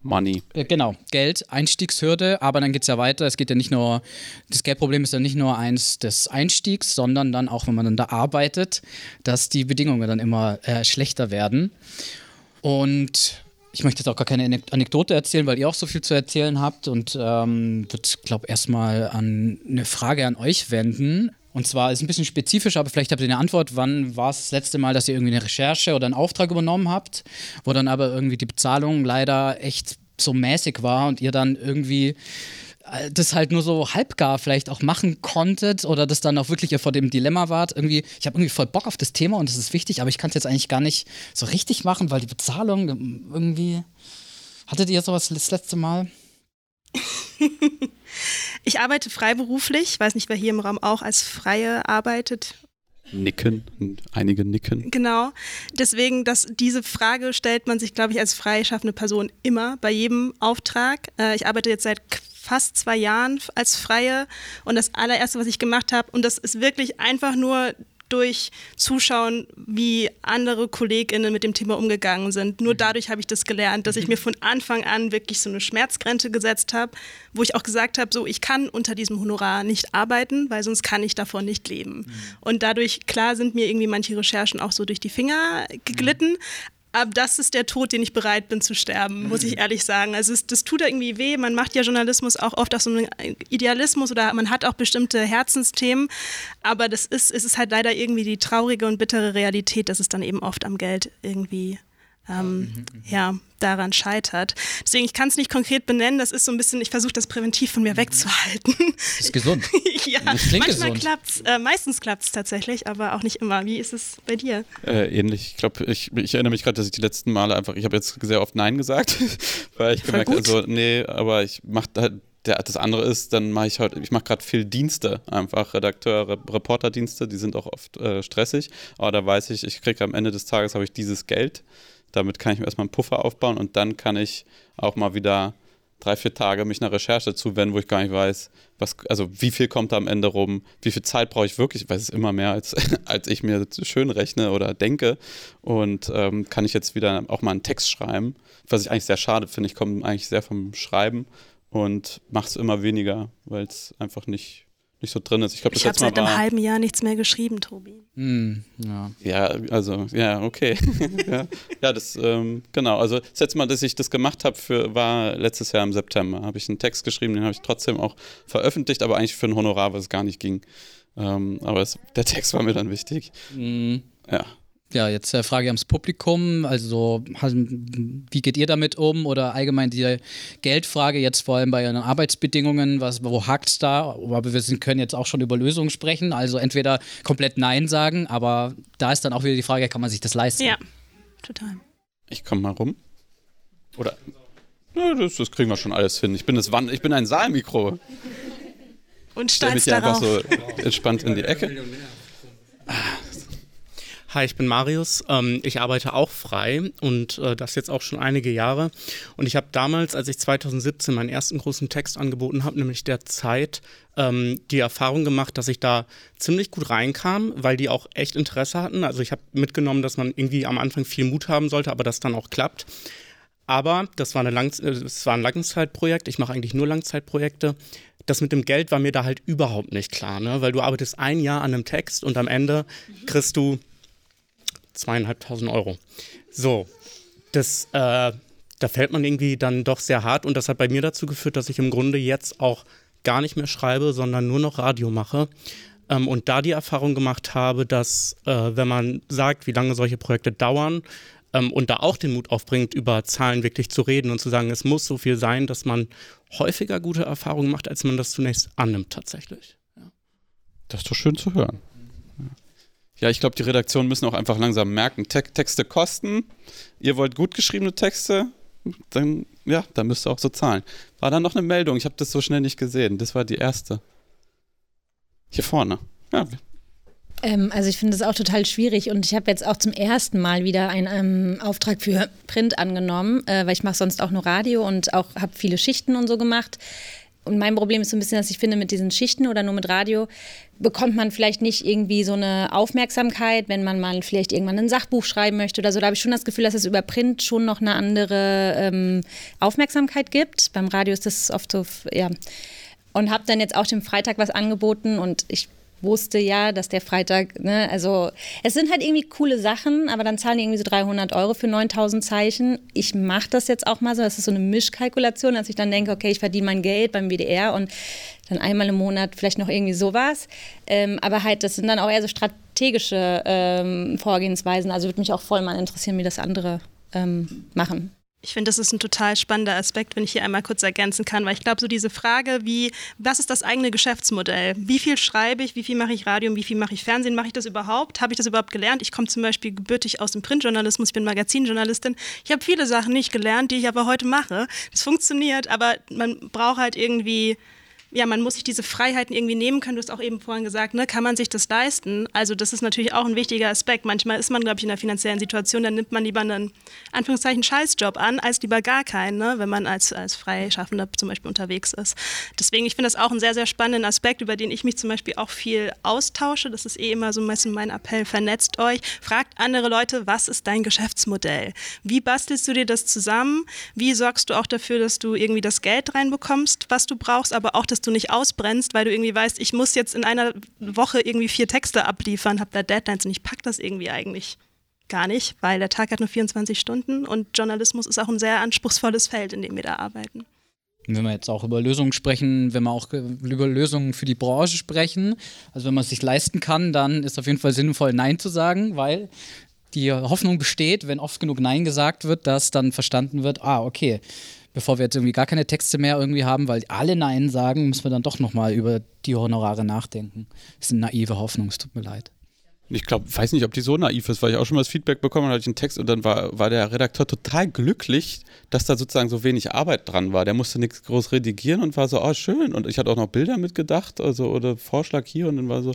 Money. äh, Genau, Geld, Einstiegshürde, aber dann geht es ja weiter. Es geht ja nicht nur, das Geldproblem ist ja nicht nur eins des Einstiegs, sondern dann auch, wenn man dann da arbeitet, dass die Bedingungen dann immer äh, schlechter werden. Und ich möchte jetzt auch gar keine Anek- Anekdote erzählen, weil ihr auch so viel zu erzählen habt und ähm, würde, glaube erstmal an eine Frage an euch wenden. Und zwar ist ein bisschen spezifisch, aber vielleicht habt ihr eine Antwort. Wann war es das letzte Mal, dass ihr irgendwie eine Recherche oder einen Auftrag übernommen habt, wo dann aber irgendwie die Bezahlung leider echt so mäßig war und ihr dann irgendwie äh, das halt nur so halbgar vielleicht auch machen konntet oder das dann auch wirklich ihr vor dem Dilemma wart. Irgendwie, ich habe irgendwie voll Bock auf das Thema und das ist wichtig, aber ich kann es jetzt eigentlich gar nicht so richtig machen, weil die Bezahlung ähm, irgendwie. Hattet ihr sowas das letzte Mal? Ich arbeite freiberuflich. Ich weiß nicht, wer hier im Raum auch als Freie arbeitet. Nicken, einige nicken. Genau. Deswegen, dass diese Frage stellt man sich, glaube ich, als freischaffende Person immer bei jedem Auftrag. Äh, ich arbeite jetzt seit fast zwei Jahren als Freie und das allererste, was ich gemacht habe, und das ist wirklich einfach nur durch Zuschauen, wie andere KollegInnen mit dem Thema umgegangen sind. Nur dadurch habe ich das gelernt, dass ich mir von Anfang an wirklich so eine Schmerzgrenze gesetzt habe, wo ich auch gesagt habe, so ich kann unter diesem Honorar nicht arbeiten, weil sonst kann ich davon nicht leben. Und dadurch, klar, sind mir irgendwie manche Recherchen auch so durch die Finger geglitten, aber das ist der Tod, den ich bereit bin zu sterben, muss ich ehrlich sagen. Also es, das tut irgendwie weh. Man macht ja Journalismus auch oft aus so einem Idealismus oder man hat auch bestimmte Herzensthemen. Aber das ist, es ist halt leider irgendwie die traurige und bittere Realität, dass es dann eben oft am Geld irgendwie ähm, ja, daran scheitert. Deswegen, ich kann es nicht konkret benennen. Das ist so ein bisschen, ich versuche das präventiv von mir wegzuhalten. Das ist gesund. ja, Das klingt manchmal gesund. klappt's, äh, meistens klappt es tatsächlich, aber auch nicht immer. Wie ist es bei dir? Äh, ähnlich. Ich glaube, ich, ich erinnere mich gerade, dass ich die letzten Male einfach, ich habe jetzt sehr oft Nein gesagt, weil ich gemerkt habe, gut. so, nee, aber ich mache halt, der, das andere ist, dann mache ich heute, ich mache gerade viel Dienste, einfach Redakteur, Re Reporterdienste, die sind auch oft äh, stressig, aber da weiß ich, ich kriege am Ende des Tages habe ich dieses Geld, damit kann ich mir erstmal einen Puffer aufbauen und dann kann ich auch mal wieder drei, vier Tage mich einer Recherche zuwenden, wo ich gar nicht weiß, was, also wie viel kommt da am Ende rum, wie viel Zeit brauche ich wirklich, ich weiß es immer mehr, als, als ich mir schön rechne oder denke. Und ähm, kann ich jetzt wieder auch mal einen Text schreiben, was ich eigentlich sehr schade finde. Ich komme eigentlich sehr vom Schreiben und mache es immer weniger, weil es einfach nicht, nicht so drin ist. Ich das Ich habe seit einem halben Jahr nichts mehr geschrieben, Tobi. Hm, ja. Ja, also, ja, okay. ja, ja, das, ähm, genau. Also, das letzte Mal, dass ich das gemacht habe, war letztes Jahr im September. Habe ich einen Text geschrieben, den habe ich trotzdem auch veröffentlicht, aber eigentlich für ein Honorar, was es gar nicht ging. Ähm, aber es, der Text war mir dann wichtig. Hm. Ja. Ja, jetzt äh, Frage ans Publikum. Also, wie geht ihr damit um? Oder allgemein die Geldfrage, jetzt vor allem bei euren Arbeitsbedingungen, was, wo hakt es da? Aber wir sind, können jetzt auch schon über Lösungen sprechen. Also, entweder komplett Nein sagen, aber da ist dann auch wieder die Frage, kann man sich das leisten? Ja, total. Ich komme mal rum. Oder? Ja, das, das, kriegen wir schon alles hin. Ich bin, das Wand, ich bin ein Saalmikro. Und stolz darauf. einfach so entspannt in die Ecke. Hi, ich bin Marius. Ähm, ich arbeite auch frei und äh, das jetzt auch schon einige Jahre. Und ich habe damals, als ich 2017 meinen ersten großen Text angeboten habe, nämlich der Zeit, ähm, die Erfahrung gemacht, dass ich da ziemlich gut reinkam, weil die auch echt Interesse hatten. Also ich habe mitgenommen, dass man irgendwie am Anfang viel Mut haben sollte, aber das dann auch klappt. Aber das war, eine Lang das war ein Langzeitprojekt. Ich mache eigentlich nur Langzeitprojekte. Das mit dem Geld war mir da halt überhaupt nicht klar, ne? weil du arbeitest ein Jahr an einem Text und am Ende kriegst du zweieinhalbtausend Euro. So, das, äh, da fällt man irgendwie dann doch sehr hart und das hat bei mir dazu geführt, dass ich im Grunde jetzt auch gar nicht mehr schreibe, sondern nur noch Radio mache. Ähm, und da die Erfahrung gemacht habe, dass äh, wenn man sagt, wie lange solche Projekte dauern, ähm, und da auch den Mut aufbringt, über Zahlen wirklich zu reden und zu sagen, es muss so viel sein, dass man häufiger gute Erfahrungen macht, als man das zunächst annimmt tatsächlich. Ja. Das ist doch schön zu hören. Ja, ich glaube, die Redaktionen müssen auch einfach langsam merken, Te Texte kosten. Ihr wollt gut geschriebene Texte, dann ja, dann müsst ihr auch so zahlen. War da noch eine Meldung? Ich habe das so schnell nicht gesehen. Das war die erste. Hier vorne. Ja. Ähm, also ich finde es auch total schwierig und ich habe jetzt auch zum ersten Mal wieder einen ähm, Auftrag für Print angenommen, äh, weil ich mache sonst auch nur Radio und auch habe viele Schichten und so gemacht. Und mein Problem ist so ein bisschen, dass ich finde, mit diesen Schichten oder nur mit Radio bekommt man vielleicht nicht irgendwie so eine Aufmerksamkeit, wenn man mal vielleicht irgendwann ein Sachbuch schreiben möchte oder so. Da habe ich schon das Gefühl, dass es über Print schon noch eine andere ähm, Aufmerksamkeit gibt. Beim Radio ist das oft so, ja. Und habe dann jetzt auch dem Freitag was angeboten und ich wusste ja, dass der Freitag, ne, also es sind halt irgendwie coole Sachen, aber dann zahlen die irgendwie so 300 Euro für 9000 Zeichen. Ich mache das jetzt auch mal so, das ist so eine Mischkalkulation, dass ich dann denke, okay, ich verdiene mein Geld beim WDR und dann einmal im Monat vielleicht noch irgendwie sowas. Ähm, aber halt, das sind dann auch eher so strategische ähm, Vorgehensweisen. Also würde mich auch voll mal interessieren, wie das andere ähm, machen. Ich finde, das ist ein total spannender Aspekt, wenn ich hier einmal kurz ergänzen kann, weil ich glaube, so diese Frage, wie, was ist das eigene Geschäftsmodell? Wie viel schreibe ich, wie viel mache ich Radio wie viel mache ich Fernsehen? Mache ich das überhaupt? Habe ich das überhaupt gelernt? Ich komme zum Beispiel gebürtig aus dem Printjournalismus, ich bin Magazinjournalistin. Ich habe viele Sachen nicht gelernt, die ich aber heute mache. Das funktioniert, aber man braucht halt irgendwie ja, man muss sich diese Freiheiten irgendwie nehmen können. Du hast auch eben vorhin gesagt, ne, kann man sich das leisten? Also das ist natürlich auch ein wichtiger Aspekt. Manchmal ist man, glaube ich, in einer finanziellen Situation, dann nimmt man lieber einen, Anführungszeichen, Scheißjob an, als lieber gar keinen, ne, wenn man als, als Freischaffender zum Beispiel unterwegs ist. Deswegen, ich finde das auch einen sehr, sehr spannenden Aspekt, über den ich mich zum Beispiel auch viel austausche. Das ist eh immer so ein bisschen mein Appell, vernetzt euch, fragt andere Leute, was ist dein Geschäftsmodell? Wie bastelst du dir das zusammen? Wie sorgst du auch dafür, dass du irgendwie das Geld reinbekommst, was du brauchst, aber auch das dass du nicht ausbrennst, weil du irgendwie weißt, ich muss jetzt in einer Woche irgendwie vier Texte abliefern, habe da Deadlines und ich packe das irgendwie eigentlich gar nicht, weil der Tag hat nur 24 Stunden und Journalismus ist auch ein sehr anspruchsvolles Feld, in dem wir da arbeiten. Wenn wir jetzt auch über Lösungen sprechen, wenn wir auch über Lösungen für die Branche sprechen, also wenn man es sich leisten kann, dann ist auf jeden Fall sinnvoll, Nein zu sagen, weil die Hoffnung besteht, wenn oft genug Nein gesagt wird, dass dann verstanden wird, ah, okay, bevor wir jetzt irgendwie gar keine Texte mehr irgendwie haben, weil alle Nein sagen, müssen wir dann doch nochmal über die Honorare nachdenken. Das ist eine naive Hoffnung, es tut mir leid. Ich glaube, weiß nicht, ob die so naiv ist, weil ich auch schon mal das Feedback bekommen habe, hatte ich einen Text und dann war, war der Redakteur total glücklich, dass da sozusagen so wenig Arbeit dran war. Der musste nichts groß redigieren und war so, oh schön. Und ich hatte auch noch Bilder mitgedacht, also oder Vorschlag hier und dann war so,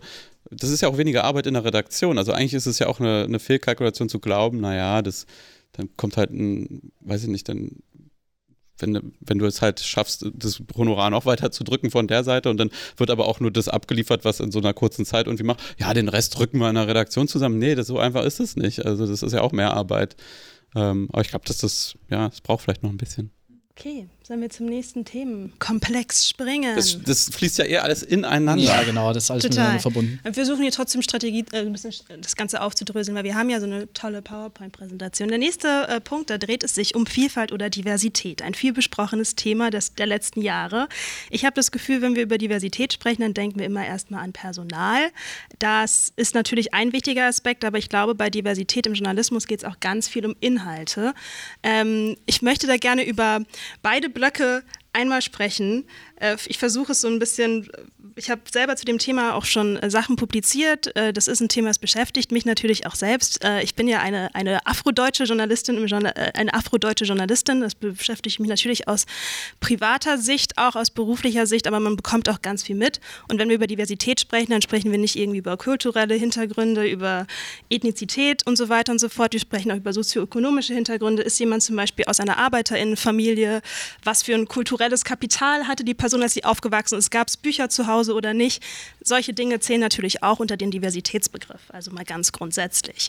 das ist ja auch weniger Arbeit in der Redaktion. Also eigentlich ist es ja auch eine, eine Fehlkalkulation zu glauben, naja, das, dann kommt halt ein, weiß ich nicht, dann wenn, wenn du es halt schaffst, das Honorar noch weiter zu drücken von der Seite und dann wird aber auch nur das abgeliefert, was in so einer kurzen Zeit irgendwie macht, ja, den Rest drücken wir in der Redaktion zusammen. Nee, das, so einfach ist es nicht. Also das ist ja auch mehr Arbeit. Ähm, aber ich glaube, dass das, ja, es braucht vielleicht noch ein bisschen. Okay, sollen wir zum nächsten Themenkomplex springen? Das, das, fließt ja eher alles ineinander. Ja, genau, das ist alles Total. miteinander verbunden. Wir versuchen hier trotzdem Strategie, äh, ein bisschen das Ganze aufzudröseln, weil wir haben ja so eine tolle PowerPoint-Präsentation. Der nächste äh, Punkt, da dreht es sich um Vielfalt oder Diversität. Ein viel besprochenes Thema des, der letzten Jahre. Ich habe das Gefühl, wenn wir über Diversität sprechen, dann denken wir immer erstmal an Personal. Das ist natürlich ein wichtiger Aspekt, aber ich glaube, bei Diversität im Journalismus geht es auch ganz viel um Inhalte. Ähm, ich möchte da gerne über beide Blöcke einmal sprechen. Äh, ich versuche es so ein bisschen, ich habe selber zu dem Thema auch schon äh, Sachen publiziert. Äh, das ist ein Thema, das beschäftigt mich natürlich auch selbst. Äh, ich bin ja eine, eine afrodeutsche Journalistin, äh, eine afrodeutsche Journalistin. Das beschäftigt mich natürlich aus privater Sicht, auch aus beruflicher Sicht, aber man bekommt auch ganz viel mit. Und wenn wir über Diversität sprechen, dann sprechen wir nicht irgendwie über kulturelle Hintergründe, über Ethnizität und so weiter und so fort. Wir sprechen auch über sozioökonomische Hintergründe. Ist jemand zum Beispiel aus einer Arbeiterinnenfamilie? Was für ein kulturelles Kapital hatte die Person, als sie aufgewachsen ist? Gab es Bücher zu Hause oder nicht? Solche Dinge zählen natürlich auch unter den Diversitätsbegriff, also mal ganz grundsätzlich.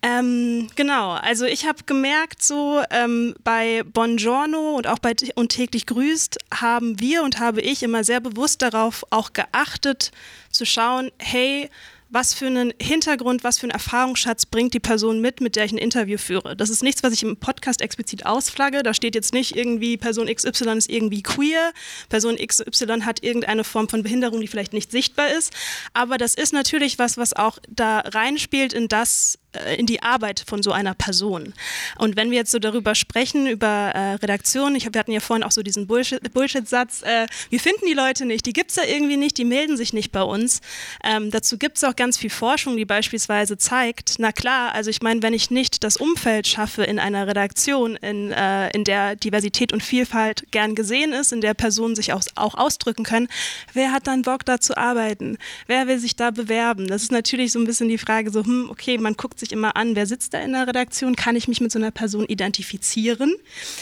Ähm, genau, also ich habe gemerkt, so ähm, bei Buongiorno und auch bei und täglich grüßt haben wir und habe ich immer sehr bewusst darauf auch geachtet, zu schauen, hey, was für einen Hintergrund, was für einen Erfahrungsschatz bringt die Person mit, mit der ich ein Interview führe. Das ist nichts, was ich im Podcast explizit ausflagge. Da steht jetzt nicht irgendwie, Person XY ist irgendwie queer, Person XY hat irgendeine Form von Behinderung, die vielleicht nicht sichtbar ist. Aber das ist natürlich was, was auch da reinspielt in das, in die Arbeit von so einer Person. Und wenn wir jetzt so darüber sprechen, über äh, Redaktion, ich hab, wir hatten ja vorhin auch so diesen Bullshit-Satz, Bullshit äh, wir finden die Leute nicht, die gibt es da irgendwie nicht, die melden sich nicht bei uns. Ähm, dazu gibt es auch ganz viel Forschung, die beispielsweise zeigt, na klar, also ich meine, wenn ich nicht das Umfeld schaffe in einer Redaktion, in, äh, in der Diversität und Vielfalt gern gesehen ist, in der Personen sich auch, auch ausdrücken können, wer hat dann Bock da zu arbeiten? Wer will sich da bewerben? Das ist natürlich so ein bisschen die Frage, so, hm, okay, man guckt sich immer an, wer sitzt da in der Redaktion, kann ich mich mit so einer Person identifizieren.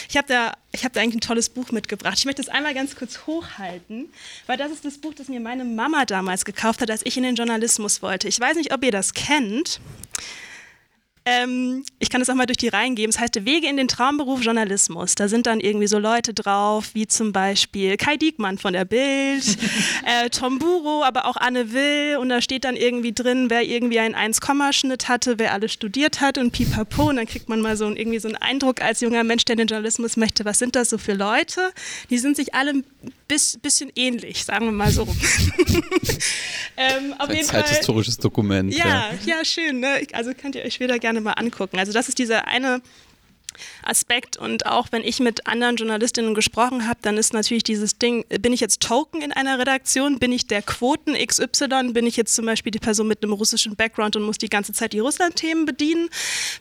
Ich habe da, hab da eigentlich ein tolles Buch mitgebracht. Ich möchte es einmal ganz kurz hochhalten, weil das ist das Buch, das mir meine Mama damals gekauft hat, als ich in den Journalismus wollte. Ich weiß nicht, ob ihr das kennt. Ähm, ich kann es auch mal durch die Reihen geben. Es heißt Wege in den Traumberuf Journalismus. Da sind dann irgendwie so Leute drauf, wie zum Beispiel Kai Diekmann von der Bild, äh, Tom Buro, aber auch Anne Will. Und da steht dann irgendwie drin, wer irgendwie einen 1-Schnitt hatte, wer alles studiert hat und pipapo. Und dann kriegt man mal so irgendwie so einen Eindruck als junger Mensch, der den Journalismus möchte. Was sind das so für Leute? Die sind sich alle ein bis, bisschen ähnlich, sagen wir mal so. ähm, auf jeden zeithistorisches Fall, Dokument. Ja, ja, ja schön. Ne? Also könnt ihr euch später gerne gerne mal angucken. Also das ist dieser eine Aspekt und auch wenn ich mit anderen Journalistinnen gesprochen habe, dann ist natürlich dieses Ding, bin ich jetzt Token in einer Redaktion, bin ich der Quoten XY, bin ich jetzt zum Beispiel die Person mit einem russischen Background und muss die ganze Zeit die Russland-Themen bedienen,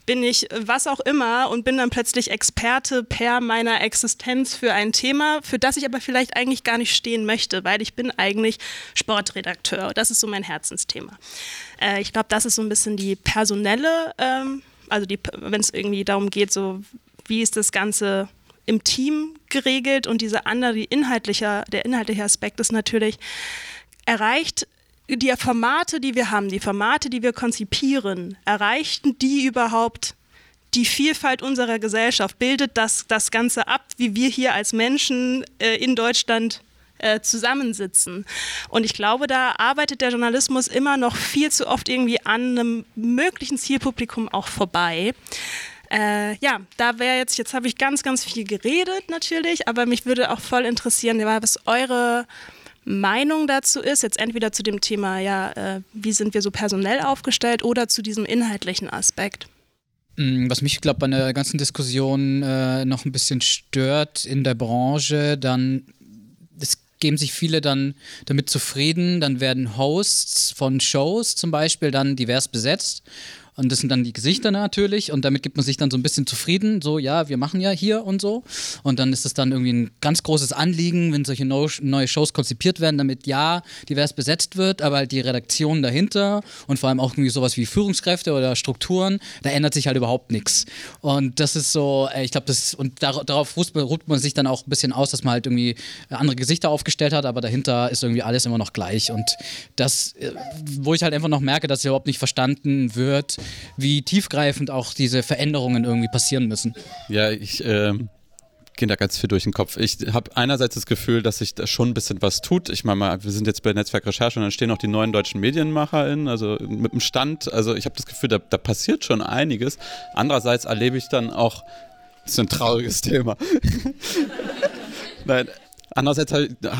bin ich was auch immer und bin dann plötzlich Experte per meiner Existenz für ein Thema, für das ich aber vielleicht eigentlich gar nicht stehen möchte, weil ich bin eigentlich Sportredakteur. Das ist so mein Herzensthema. Äh, ich glaube, das ist so ein bisschen die personelle, ähm, also wenn es irgendwie darum geht, so wie ist das Ganze im Team geregelt und diese andere, die inhaltliche, der inhaltliche Aspekt ist natürlich, erreicht die Formate, die wir haben, die Formate, die wir konzipieren, erreichten die überhaupt die Vielfalt unserer Gesellschaft? Bildet das das Ganze ab, wie wir hier als Menschen äh, in Deutschland äh, zusammensitzen. Und ich glaube, da arbeitet der Journalismus immer noch viel zu oft irgendwie an einem möglichen Zielpublikum auch vorbei. Äh, ja, da wäre jetzt, jetzt habe ich ganz, ganz viel geredet natürlich, aber mich würde auch voll interessieren, was eure Meinung dazu ist, jetzt entweder zu dem Thema, ja, äh, wie sind wir so personell aufgestellt oder zu diesem inhaltlichen Aspekt. Mm, was mich, glaube ich, bei der ganzen Diskussion äh, noch ein bisschen stört in der Branche, dann geben sich viele dann damit zufrieden. Dann werden Hosts von Shows zum Beispiel dann divers besetzt und das sind dann die Gesichter natürlich. Und damit gibt man sich dann so ein bisschen zufrieden. So, ja, wir machen ja hier und so. Und dann ist es dann irgendwie ein ganz großes Anliegen, wenn solche no neue Shows konzipiert werden, damit ja divers besetzt wird, aber halt die Redaktion dahinter und vor allem auch irgendwie sowas wie Führungskräfte oder Strukturen, da ändert sich halt überhaupt nichts. Und das ist so, äh, ich glaube, das, und dar darauf ruht man sich dann auch ein bisschen aus, dass man halt irgendwie andere Gesichter aufgestellt hat, aber dahinter ist irgendwie alles immer noch gleich. Und das, äh, wo ich halt einfach noch merke, dass überhaupt nicht verstanden wird, wie tiefgreifend auch diese Veränderungen irgendwie passieren müssen. Ja, ich äh, gehe da ganz viel durch den Kopf. Ich habe einerseits das Gefühl, dass sich da schon ein bisschen was tut. Ich meine wir sind jetzt bei Netzwerk Recherche und dann stehen auch die neuen deutschen MedienmacherInnen, also mit dem Stand. Also ich habe das Gefühl, da, da passiert schon einiges. Andererseits erlebe ich dann auch, das ist ein trauriges Thema. Nein, Andererseits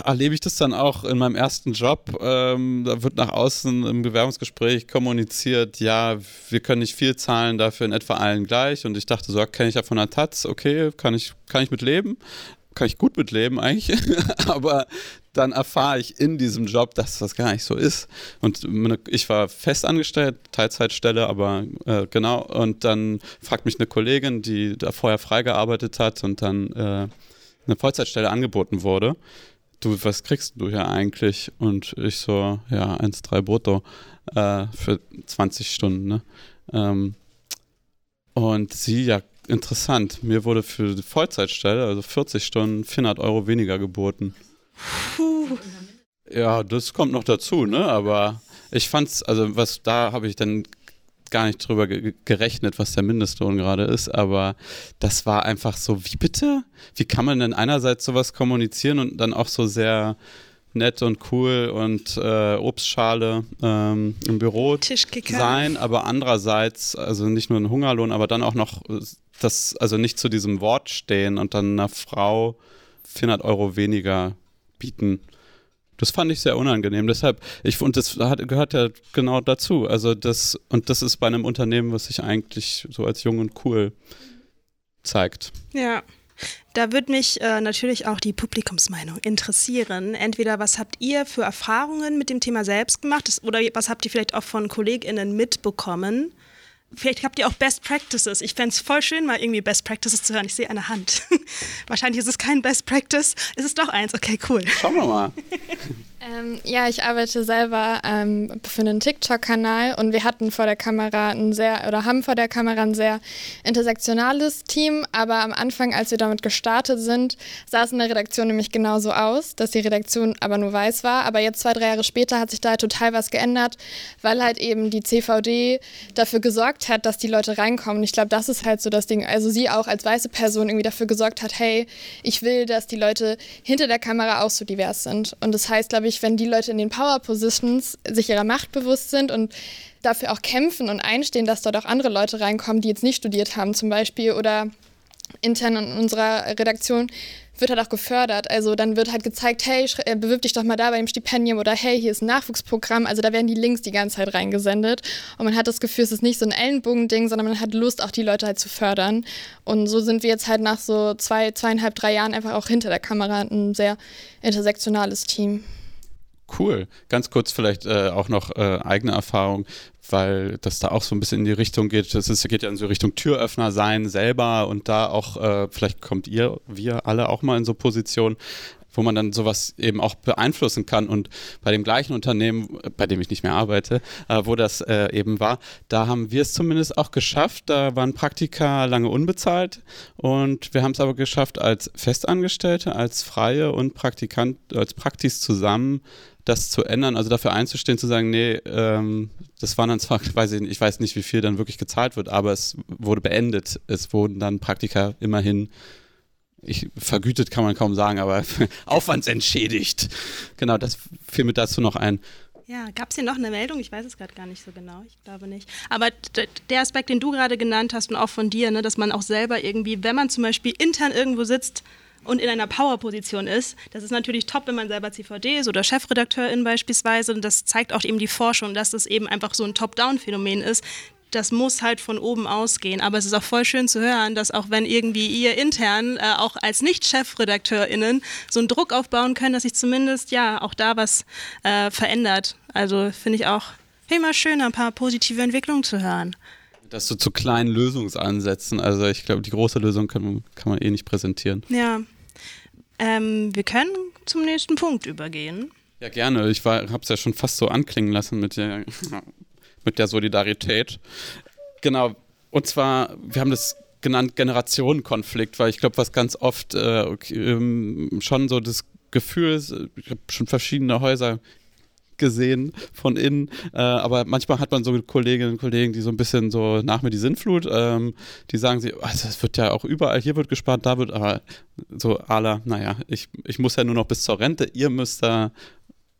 erlebe ich das dann auch in meinem ersten Job. Ähm, da wird nach außen im Bewerbungsgespräch kommuniziert, ja, wir können nicht viel zahlen, dafür in etwa allen gleich. Und ich dachte, so kenne ich ja von der Taz, okay, kann ich, kann ich mit leben kann ich gut mitleben eigentlich, aber dann erfahre ich in diesem Job, dass das gar nicht so ist. Und ich war festangestellt, Teilzeitstelle, aber äh, genau. Und dann fragt mich eine Kollegin, die da vorher freigearbeitet hat und dann äh, eine Vollzeitstelle angeboten wurde. Du, was kriegst du hier eigentlich? Und ich so, ja, 1,3 brutto äh, für 20 Stunden. Ne? Ähm, und sie, ja, interessant. Mir wurde für die Vollzeitstelle, also 40 Stunden, 400 Euro weniger geboten. Puh. Ja, das kommt noch dazu, ne? Aber ich fand's, also was da habe ich dann gar nicht drüber ge gerechnet, was der Mindestlohn gerade ist, aber das war einfach so, wie bitte? Wie kann man denn einerseits sowas kommunizieren und dann auch so sehr nett und cool und äh, Obstschale ähm, im Büro sein, aber andererseits, also nicht nur ein Hungerlohn, aber dann auch noch das, also nicht zu diesem Wort stehen und dann einer Frau 400 Euro weniger bieten. Das fand ich sehr unangenehm. Deshalb, ich und das hat, gehört ja genau dazu. Also das, und das ist bei einem Unternehmen, was sich eigentlich so als jung und cool zeigt. Ja. Da würde mich äh, natürlich auch die Publikumsmeinung interessieren. Entweder was habt ihr für Erfahrungen mit dem Thema selbst gemacht oder was habt ihr vielleicht auch von KollegInnen mitbekommen? Vielleicht habt ihr auch Best Practices. Ich fände es voll schön, mal irgendwie Best Practices zu hören. Ich sehe eine Hand. Wahrscheinlich ist es kein Best Practice. Ist es doch eins? Okay, cool. Schauen wir mal. Ähm, ja, ich arbeite selber ähm, für einen TikTok-Kanal und wir hatten vor der Kamera ein sehr, oder haben vor der Kamera ein sehr intersektionales Team, aber am Anfang, als wir damit gestartet sind, sah es in der Redaktion nämlich genauso aus, dass die Redaktion aber nur weiß war. Aber jetzt zwei, drei Jahre später hat sich da halt total was geändert, weil halt eben die CVD dafür gesorgt hat, dass die Leute reinkommen. Ich glaube, das ist halt so das Ding. Also sie auch als weiße Person irgendwie dafür gesorgt hat, hey, ich will, dass die Leute hinter der Kamera auch so divers sind. Und das heißt, glaube ich, ich, wenn die Leute in den Power Positions sich ihrer Macht bewusst sind und dafür auch kämpfen und einstehen, dass dort auch andere Leute reinkommen, die jetzt nicht studiert haben zum Beispiel oder intern in unserer Redaktion wird halt auch gefördert. Also dann wird halt gezeigt, hey, äh, bewirb dich doch mal da bei dem Stipendium oder hey, hier ist ein Nachwuchsprogramm. Also da werden die Links die ganze Zeit reingesendet. Und man hat das Gefühl, es ist nicht so ein Ellenbogending, sondern man hat Lust, auch die Leute halt zu fördern. Und so sind wir jetzt halt nach so zwei, zweieinhalb, drei Jahren einfach auch hinter der Kamera ein sehr intersektionales Team. Cool. Ganz kurz vielleicht äh, auch noch äh, eigene Erfahrung, weil das da auch so ein bisschen in die Richtung geht. Das ist, geht ja in so Richtung Türöffner sein selber und da auch, äh, vielleicht kommt ihr, wir alle auch mal in so Positionen, wo man dann sowas eben auch beeinflussen kann. Und bei dem gleichen Unternehmen, bei dem ich nicht mehr arbeite, äh, wo das äh, eben war, da haben wir es zumindest auch geschafft. Da waren Praktika lange unbezahlt und wir haben es aber geschafft, als Festangestellte, als Freie und Praktikant, als Praktis zusammen das zu ändern, also dafür einzustehen, zu sagen, nee, ähm, das waren dann zwar, weiß ich, ich weiß nicht, wie viel dann wirklich gezahlt wird, aber es wurde beendet. Es wurden dann Praktika immerhin, ich, vergütet kann man kaum sagen, aber aufwandsentschädigt. Genau, das fiel mir dazu noch ein. Ja, gab es hier noch eine Meldung? Ich weiß es gerade gar nicht so genau. Ich glaube nicht. Aber der Aspekt, den du gerade genannt hast und auch von dir, ne, dass man auch selber irgendwie, wenn man zum Beispiel intern irgendwo sitzt, und in einer Power-Position ist. Das ist natürlich top, wenn man selber CVD ist oder Chefredakteurin beispielsweise. Und das zeigt auch eben die Forschung, dass das eben einfach so ein Top-Down-Phänomen ist. Das muss halt von oben ausgehen. Aber es ist auch voll schön zu hören, dass auch wenn irgendwie ihr intern, äh, auch als Nicht-ChefredakteurInnen, so einen Druck aufbauen können, dass sich zumindest ja auch da was äh, verändert. Also finde ich auch immer schön, ein paar positive Entwicklungen zu hören. Das so zu kleinen Lösungsansätzen. Also ich glaube, die große Lösung kann man, kann man eh nicht präsentieren. Ja. Ähm, wir können zum nächsten Punkt übergehen. Ja, gerne. Ich habe es ja schon fast so anklingen lassen mit der, mit der Solidarität. Genau. Und zwar, wir haben das genannt Generationenkonflikt, weil ich glaube, was ganz oft äh, okay, ähm, schon so das Gefühl ist, ich habe schon verschiedene Häuser gesehen von innen. Äh, aber manchmal hat man so Kolleginnen und Kollegen, die so ein bisschen so nach mir die Sinnflut, ähm, die sagen sie, also es wird ja auch überall, hier wird gespart, da wird, aber so ala, naja, ich, ich muss ja nur noch bis zur Rente, ihr müsst da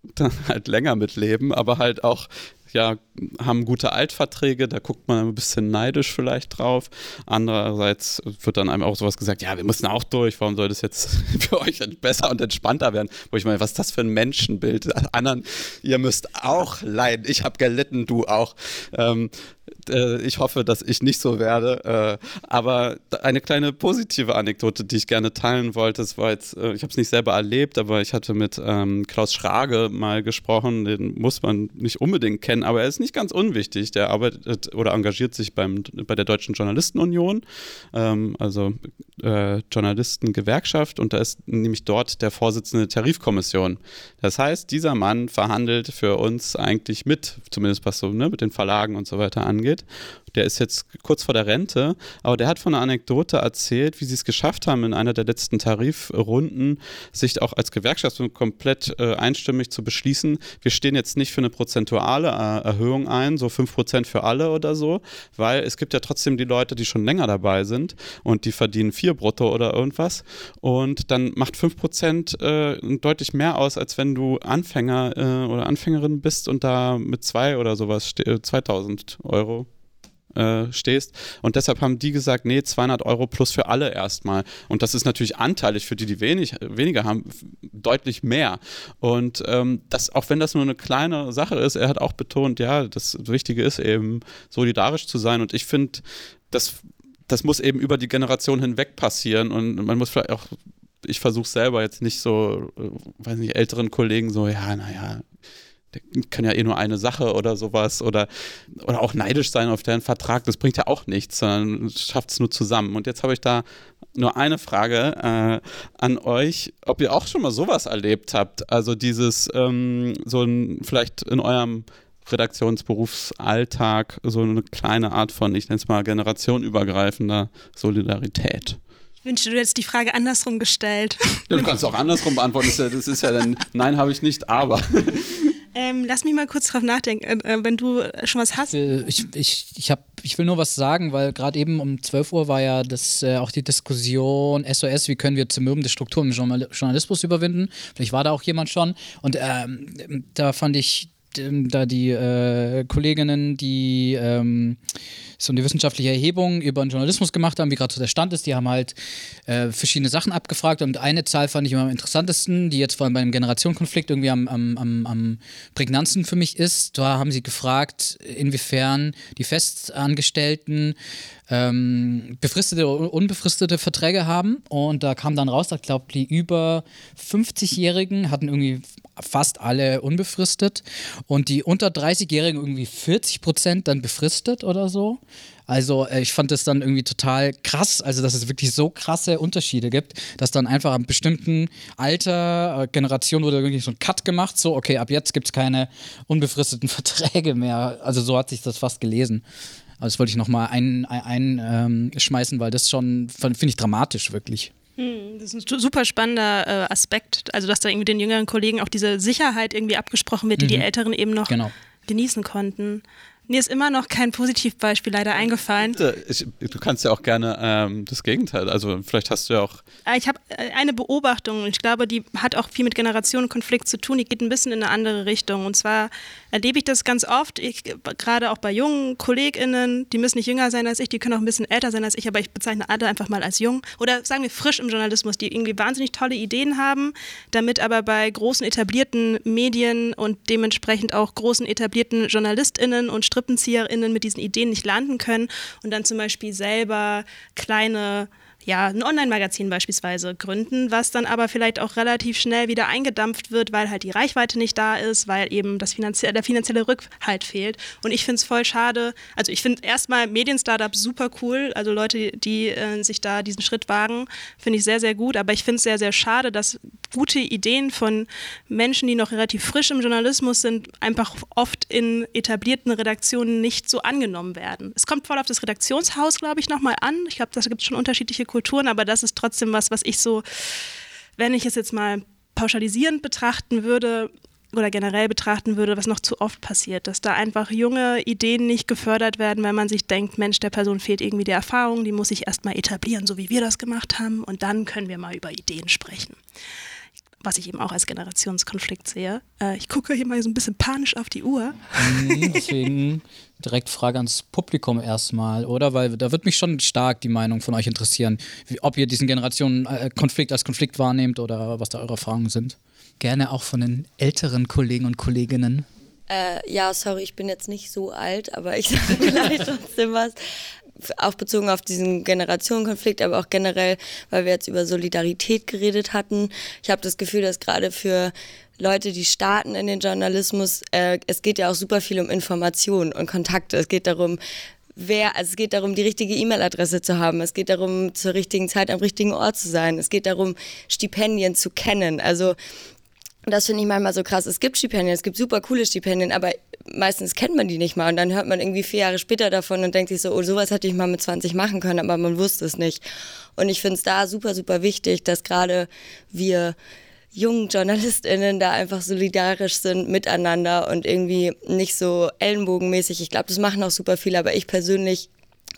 dann halt länger mitleben, aber halt auch ja, haben gute Altverträge, da guckt man ein bisschen neidisch vielleicht drauf. Andererseits wird dann einem auch sowas gesagt, ja, wir müssen auch durch, warum soll das jetzt für euch besser und entspannter werden? Wo ich meine, was ist das für ein Menschenbild? Anderen, ihr müsst auch leiden, ich habe gelitten, du auch. Ähm, äh, ich hoffe, dass ich nicht so werde. Äh, aber eine kleine positive Anekdote, die ich gerne teilen wollte, das war jetzt, äh, ich habe es nicht selber erlebt, aber ich hatte mit ähm, Klaus Schrage mal gesprochen, den muss man nicht unbedingt kennen, aber er ist nicht ganz unwichtig. Der arbeitet oder engagiert sich beim, bei der Deutschen Journalistenunion, ähm, also äh, Journalistengewerkschaft, und da ist nämlich dort der Vorsitzende der Tarifkommission. Das heißt, dieser Mann verhandelt für uns eigentlich mit, zumindest was so ne, mit den Verlagen und so weiter angeht. Der ist jetzt kurz vor der Rente, aber der hat von einer Anekdote erzählt, wie sie es geschafft haben, in einer der letzten Tarifrunden sich auch als Gewerkschaft komplett äh, einstimmig zu beschließen, wir stehen jetzt nicht für eine prozentuale äh, Erhöhung ein, so 5% für alle oder so, weil es gibt ja trotzdem die Leute, die schon länger dabei sind und die verdienen 4 brutto oder irgendwas und dann macht 5% äh, deutlich mehr aus, als wenn du Anfänger äh, oder Anfängerin bist und da mit 2 oder sowas 2000 äh, Euro äh, stehst. Und deshalb haben die gesagt, nee, 200 Euro plus für alle erstmal. Und das ist natürlich anteilig für die, die wenig, weniger haben, deutlich mehr. Und ähm, das, auch wenn das nur eine kleine Sache ist, er hat auch betont, ja, das Wichtige ist eben solidarisch zu sein. Und ich finde, das, das muss eben über die Generation hinweg passieren. Und man muss vielleicht auch ich versuche selber jetzt nicht so, äh, weiß nicht, älteren Kollegen so, ja, naja, der kann ja eh nur eine Sache oder sowas oder, oder auch neidisch sein auf deren Vertrag, das bringt ja auch nichts, sondern schafft es nur zusammen. Und jetzt habe ich da nur eine Frage äh, an euch, ob ihr auch schon mal sowas erlebt habt. Also dieses, ähm, so ein, vielleicht in eurem Redaktionsberufsalltag so eine kleine Art von, ich nenne es mal, generationenübergreifender Solidarität. Ich wünschte, du hättest die Frage andersrum gestellt. Ja, du kannst auch andersrum beantworten. Das ist ja, das ist ja dann, nein, habe ich nicht, aber. Ähm, lass mich mal kurz drauf nachdenken, äh, äh wenn du schon was hast. Ich, ich, ich, hab, ich will nur was sagen, weil gerade eben um 12 Uhr war ja das, äh, auch die Diskussion SOS, wie können wir zermürbende Strukturen im Journalismus überwinden. Vielleicht war da auch jemand schon. Und ähm, da fand ich da die äh, Kolleginnen, die ähm, so eine wissenschaftliche Erhebung über den Journalismus gemacht haben, wie gerade so der Stand ist, die haben halt äh, verschiedene Sachen abgefragt und eine Zahl fand ich immer am interessantesten, die jetzt vor allem bei einem Generationenkonflikt irgendwie am, am, am, am prägnantesten für mich ist. Da haben sie gefragt, inwiefern die Festangestellten ähm, befristete oder unbefristete Verträge haben. Und da kam dann raus, ich glaube, die über 50-Jährigen hatten irgendwie fast alle unbefristet und die unter 30-Jährigen irgendwie 40 Prozent dann befristet oder so. Also äh, ich fand das dann irgendwie total krass, also dass es wirklich so krasse Unterschiede gibt, dass dann einfach am bestimmten Alter, äh, Generation wurde irgendwie so ein Cut gemacht, so okay, ab jetzt gibt es keine unbefristeten Verträge mehr. Also so hat sich das fast gelesen. Also das wollte ich nochmal einschmeißen, ein, ähm, weil das schon, finde ich, dramatisch wirklich. Hm, das ist ein super spannender äh, Aspekt, also dass da irgendwie den jüngeren Kollegen auch diese Sicherheit irgendwie abgesprochen wird, die mhm. die Älteren eben noch genau. genießen konnten. Mir ist immer noch kein Positivbeispiel leider eingefallen. Ich, du kannst ja auch gerne ähm, das Gegenteil, also vielleicht hast du ja auch. Äh, ich habe äh, eine Beobachtung, ich glaube, die hat auch viel mit Generationenkonflikt zu tun, die geht ein bisschen in eine andere Richtung. Und zwar erlebe ich das ganz oft, gerade auch bei jungen KollegInnen, die müssen nicht jünger sein als ich, die können auch ein bisschen älter sein als ich, aber ich bezeichne alle einfach mal als jung. Oder sagen wir frisch im Journalismus, die irgendwie wahnsinnig tolle Ideen haben, damit aber bei großen etablierten Medien und dementsprechend auch großen etablierten JournalistInnen und StrippenzieherInnen mit diesen Ideen nicht landen können und dann zum Beispiel selber kleine ja, ein Online-Magazin beispielsweise gründen, was dann aber vielleicht auch relativ schnell wieder eingedampft wird, weil halt die Reichweite nicht da ist, weil eben das finanzie der finanzielle Rückhalt fehlt. Und ich finde es voll schade. Also ich finde erstmal Medien-Startups super cool, also Leute, die äh, sich da diesen Schritt wagen, finde ich sehr, sehr gut. Aber ich finde es sehr, sehr schade, dass gute Ideen von Menschen, die noch relativ frisch im Journalismus sind, einfach oft in etablierten Redaktionen nicht so angenommen werden. Es kommt voll auf das Redaktionshaus, glaube ich, nochmal an. Ich glaube, da gibt es schon unterschiedliche Kulturen, aber das ist trotzdem was, was ich so, wenn ich es jetzt mal pauschalisierend betrachten würde, oder generell betrachten würde, was noch zu oft passiert, dass da einfach junge Ideen nicht gefördert werden, weil man sich denkt, Mensch, der Person fehlt irgendwie die Erfahrung, die muss sich erstmal etablieren, so wie wir das gemacht haben, und dann können wir mal über Ideen sprechen was ich eben auch als Generationskonflikt sehe. Äh, ich gucke hier mal so ein bisschen panisch auf die Uhr. Mhm, deswegen direkt Frage ans Publikum erstmal, oder? Weil da wird mich schon stark die Meinung von euch interessieren, wie, ob ihr diesen Generationenkonflikt als Konflikt wahrnehmt oder was da eure Erfahrungen sind. Gerne auch von den älteren Kollegen und Kolleginnen. Äh, ja, sorry, ich bin jetzt nicht so alt, aber ich sage gleich trotzdem was auch bezogen auf diesen Generationenkonflikt, aber auch generell, weil wir jetzt über Solidarität geredet hatten. Ich habe das Gefühl, dass gerade für Leute, die starten in den Journalismus, äh, es geht ja auch super viel um Information und Kontakte. Es geht darum, wer, also es geht darum, die richtige E-Mail-Adresse zu haben. Es geht darum, zur richtigen Zeit am richtigen Ort zu sein. Es geht darum, Stipendien zu kennen. Also das finde ich manchmal so krass. Es gibt Stipendien, es gibt super coole Stipendien, aber meistens kennt man die nicht mal. Und dann hört man irgendwie vier Jahre später davon und denkt sich so, oh, sowas hätte ich mal mit 20 machen können, aber man wusste es nicht. Und ich finde es da super, super wichtig, dass gerade wir jungen JournalistInnen da einfach solidarisch sind miteinander und irgendwie nicht so ellenbogenmäßig. Ich glaube, das machen auch super viele, aber ich persönlich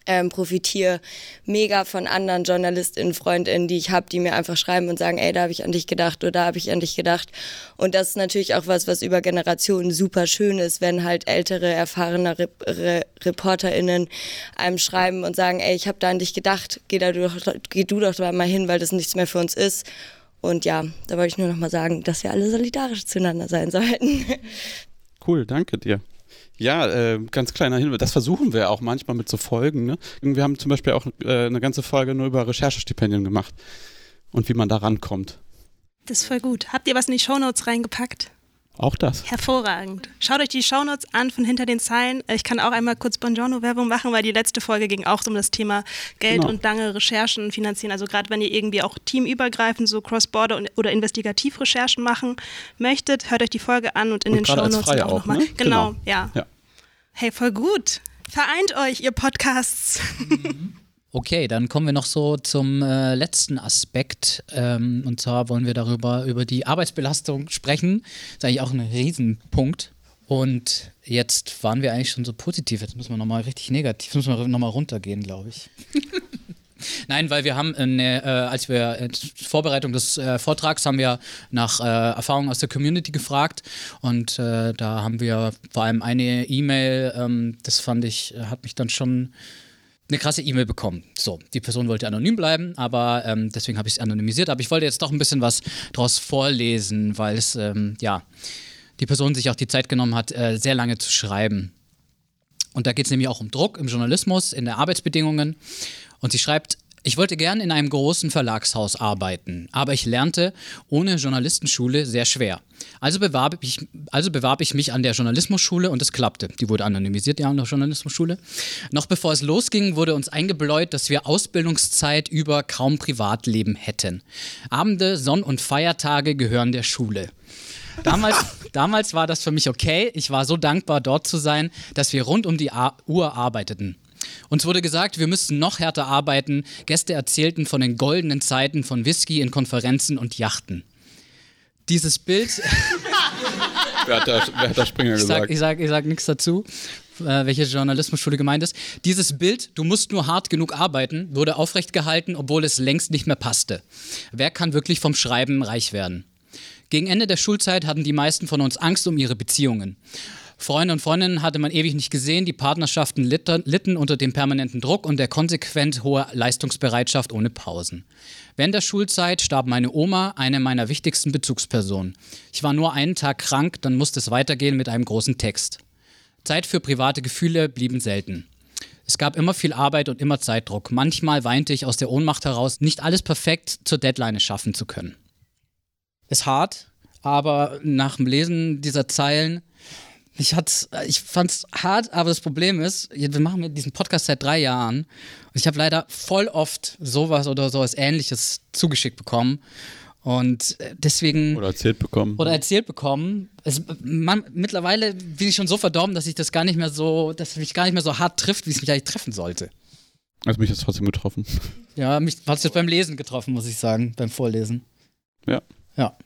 ähm, profitiere mega von anderen JournalistInnen, FreundInnen, die ich habe, die mir einfach schreiben und sagen, ey, da habe ich an dich gedacht oder da habe ich an dich gedacht. Und das ist natürlich auch was, was über Generationen super schön ist, wenn halt ältere, erfahrene Re Re ReporterInnen einem schreiben und sagen, ey, ich habe da an dich gedacht, geh, da doch, geh du doch mal hin, weil das nichts mehr für uns ist. Und ja, da wollte ich nur noch mal sagen, dass wir alle solidarisch zueinander sein sollten. Cool, danke dir. Ja, äh, ganz kleiner Hinweis. Das versuchen wir auch manchmal mit so Folgen. Ne? Wir haben zum Beispiel auch äh, eine ganze Folge nur über Recherchestipendien gemacht und wie man da rankommt. Das ist voll gut. Habt ihr was in die Shownotes reingepackt? Auch das. Hervorragend. Schaut euch die Shownotes an von hinter den Zeilen. Ich kann auch einmal kurz Bongiorno-Werbung machen, weil die letzte Folge ging auch um das Thema Geld genau. und lange Recherchen finanzieren. Also gerade wenn ihr irgendwie auch teamübergreifend so Cross-Border oder Investigativrecherchen machen möchtet, hört euch die Folge an und in und den Shownotes auch, auch nochmal. Ne? Genau, genau, ja. ja. Hey, voll gut. Vereint euch, ihr Podcasts. Mhm. Okay, dann kommen wir noch so zum äh, letzten Aspekt. Ähm, und zwar wollen wir darüber, über die Arbeitsbelastung sprechen. Das ist eigentlich auch ein Riesenpunkt. Und jetzt waren wir eigentlich schon so positiv. Jetzt müssen wir nochmal richtig negativ, müssen wir nochmal runtergehen, glaube ich. Nein, weil wir haben, eine, äh, als wir in Vorbereitung des äh, Vortrags haben wir nach äh, Erfahrungen aus der Community gefragt und äh, da haben wir vor allem eine E-Mail, ähm, das fand ich, hat mich dann schon eine krasse E-Mail bekommen. So, die Person wollte anonym bleiben, aber ähm, deswegen habe ich es anonymisiert. Aber ich wollte jetzt doch ein bisschen was daraus vorlesen, weil es, ähm, ja, die Person sich auch die Zeit genommen hat, äh, sehr lange zu schreiben. Und da geht es nämlich auch um Druck im Journalismus, in der Arbeitsbedingungen. Und sie schreibt, ich wollte gern in einem großen Verlagshaus arbeiten, aber ich lernte ohne Journalistenschule sehr schwer. Also bewarb ich, also bewarb ich mich an der Journalismusschule und es klappte. Die wurde anonymisiert, ja, an der Journalismusschule. Noch bevor es losging, wurde uns eingebläut, dass wir Ausbildungszeit über kaum Privatleben hätten. Abende, Sonn- und Feiertage gehören der Schule. Damals, damals war das für mich okay. Ich war so dankbar, dort zu sein, dass wir rund um die Uhr arbeiteten. Uns wurde gesagt, wir müssten noch härter arbeiten. Gäste erzählten von den goldenen Zeiten von Whisky in Konferenzen und Yachten. Dieses Bild. wer, hat da, wer hat da Springer ich gesagt? Sag, ich sage sag nichts dazu, äh, welche Journalismusschule gemeint ist. Dieses Bild, du musst nur hart genug arbeiten, wurde aufrecht gehalten, obwohl es längst nicht mehr passte. Wer kann wirklich vom Schreiben reich werden? Gegen Ende der Schulzeit hatten die meisten von uns Angst um ihre Beziehungen. Freunde und Freundinnen hatte man ewig nicht gesehen. Die Partnerschaften litten unter dem permanenten Druck und der konsequent hohen Leistungsbereitschaft ohne Pausen. Während der Schulzeit starb meine Oma, eine meiner wichtigsten Bezugspersonen. Ich war nur einen Tag krank, dann musste es weitergehen mit einem großen Text. Zeit für private Gefühle blieben selten. Es gab immer viel Arbeit und immer Zeitdruck. Manchmal weinte ich aus der Ohnmacht heraus, nicht alles perfekt zur Deadline schaffen zu können. Ist hart, aber nach dem Lesen dieser Zeilen ich, ich fand es hart, aber das Problem ist, wir machen diesen Podcast seit drei Jahren und ich habe leider voll oft sowas oder sowas ähnliches zugeschickt bekommen. Und äh, deswegen. Oder erzählt bekommen. Oder erzählt bekommen. Es, man, mittlerweile bin ich schon so verdorben, dass ich das gar nicht mehr so, dass mich gar nicht mehr so hart trifft, wie es mich eigentlich treffen sollte. Also mich hat es trotzdem getroffen. Ja, mich hat es jetzt beim Lesen getroffen, muss ich sagen, beim Vorlesen. Ja. Ja.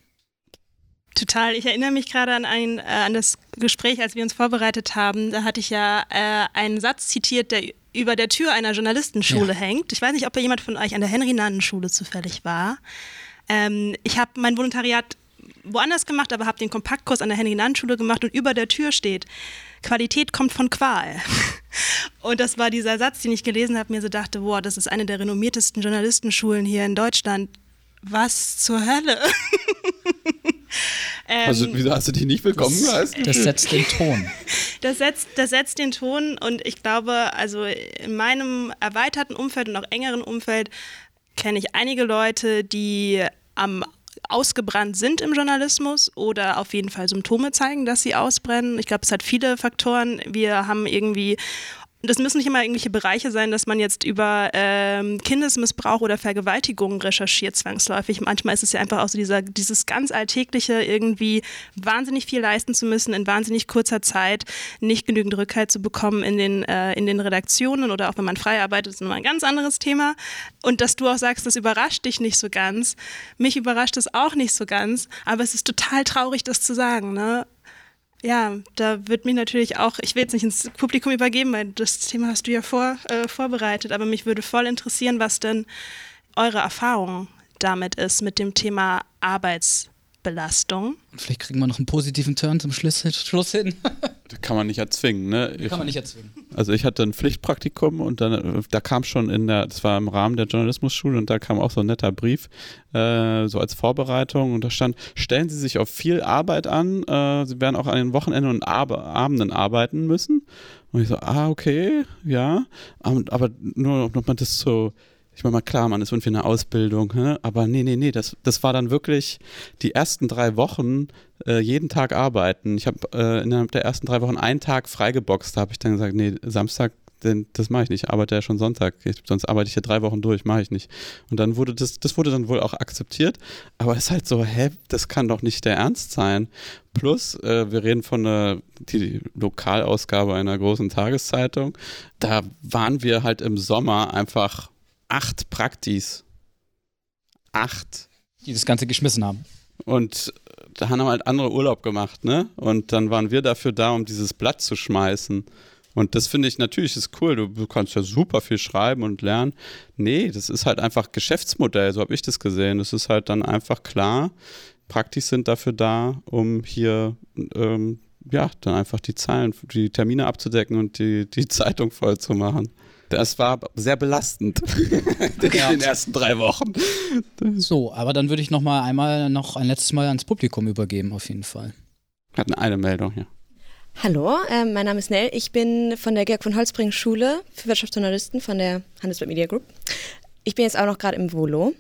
Total. Ich erinnere mich gerade an, ein, äh, an das Gespräch, als wir uns vorbereitet haben. Da hatte ich ja äh, einen Satz zitiert, der über der Tür einer Journalistenschule ja. hängt. Ich weiß nicht, ob da jemand von euch an der Henry-Nannen-Schule zufällig war. Ähm, ich habe mein Volontariat woanders gemacht, aber habe den Kompaktkurs an der Henning-Nann-Schule gemacht und über der Tür steht, Qualität kommt von Qual. Und das war dieser Satz, den ich gelesen habe, mir so dachte, boah, das ist eine der renommiertesten Journalistenschulen hier in Deutschland. Was zur Hölle? ähm, also, wieso hast du dich nicht willkommen geheißen? Das setzt den Ton. Das setzt, das setzt den Ton und ich glaube, also in meinem erweiterten Umfeld und auch engeren Umfeld kenne ich einige Leute, die am ausgebrannt sind im Journalismus oder auf jeden Fall Symptome zeigen, dass sie ausbrennen. Ich glaube, es hat viele Faktoren. Wir haben irgendwie das müssen nicht immer irgendwelche Bereiche sein, dass man jetzt über ähm, Kindesmissbrauch oder Vergewaltigung recherchiert zwangsläufig. Manchmal ist es ja einfach auch so dieser, dieses ganz alltägliche, irgendwie wahnsinnig viel leisten zu müssen in wahnsinnig kurzer Zeit, nicht genügend Rückhalt zu bekommen in den, äh, in den Redaktionen oder auch wenn man frei arbeitet, ist nochmal ein ganz anderes Thema. Und dass du auch sagst, das überrascht dich nicht so ganz. Mich überrascht es auch nicht so ganz, aber es ist total traurig, das zu sagen. Ne? Ja, da wird mich natürlich auch, ich will jetzt nicht ins Publikum übergeben, weil das Thema hast du ja vor, äh, vorbereitet, aber mich würde voll interessieren, was denn eure Erfahrung damit ist, mit dem Thema Arbeitsbelastung. Vielleicht kriegen wir noch einen positiven Turn zum Schluss, Schluss hin. kann man nicht erzwingen, ne? Ich, kann man nicht erzwingen. Also ich hatte ein Pflichtpraktikum und dann, da kam schon in der, das war im Rahmen der Journalismusschule und da kam auch so ein netter Brief, äh, so als Vorbereitung und da stand, stellen Sie sich auf viel Arbeit an, äh, Sie werden auch an den Wochenenden und Ab Abenden arbeiten müssen. Und ich so, ah, okay, ja, aber nur, ob man das so ich meine mal, klar, man ist irgendwie in einer Ausbildung, hä? aber nee, nee, nee, das, das war dann wirklich die ersten drei Wochen äh, jeden Tag arbeiten. Ich habe äh, innerhalb der ersten drei Wochen einen Tag freigeboxt, da habe ich dann gesagt, nee, Samstag, denn das mache ich nicht, ich arbeite ja schon Sonntag, ich, sonst arbeite ich ja drei Wochen durch, mache ich nicht. Und dann wurde das, das wurde dann wohl auch akzeptiert, aber es ist halt so, hä, das kann doch nicht der Ernst sein. Plus, äh, wir reden von der die Lokalausgabe einer großen Tageszeitung, da waren wir halt im Sommer einfach acht Praktis. Acht. Die das Ganze geschmissen haben. Und da haben halt andere Urlaub gemacht, ne? Und dann waren wir dafür da, um dieses Blatt zu schmeißen. Und das finde ich natürlich ist cool. Du, du, kannst ja super viel schreiben und lernen. Nee, das ist halt einfach Geschäftsmodell, so habe ich das gesehen. Das ist halt dann einfach klar. Praktisch sind dafür da, um hier ähm, ja dann einfach die Zahlen, die Termine abzudecken und die, die Zeitung voll zu machen. Das war sehr belastend in ja. den ersten drei Wochen. So, aber dann würde ich noch mal einmal noch ein letztes Mal ans Publikum übergeben, auf jeden Fall. Wir hatten eine Meldung hier. Hallo, äh, mein Name ist Nell. Ich bin von der Georg von Holzbring Schule für Wirtschaftsjournalisten von der Handelsblatt Media Group. Ich bin jetzt auch noch gerade im Volo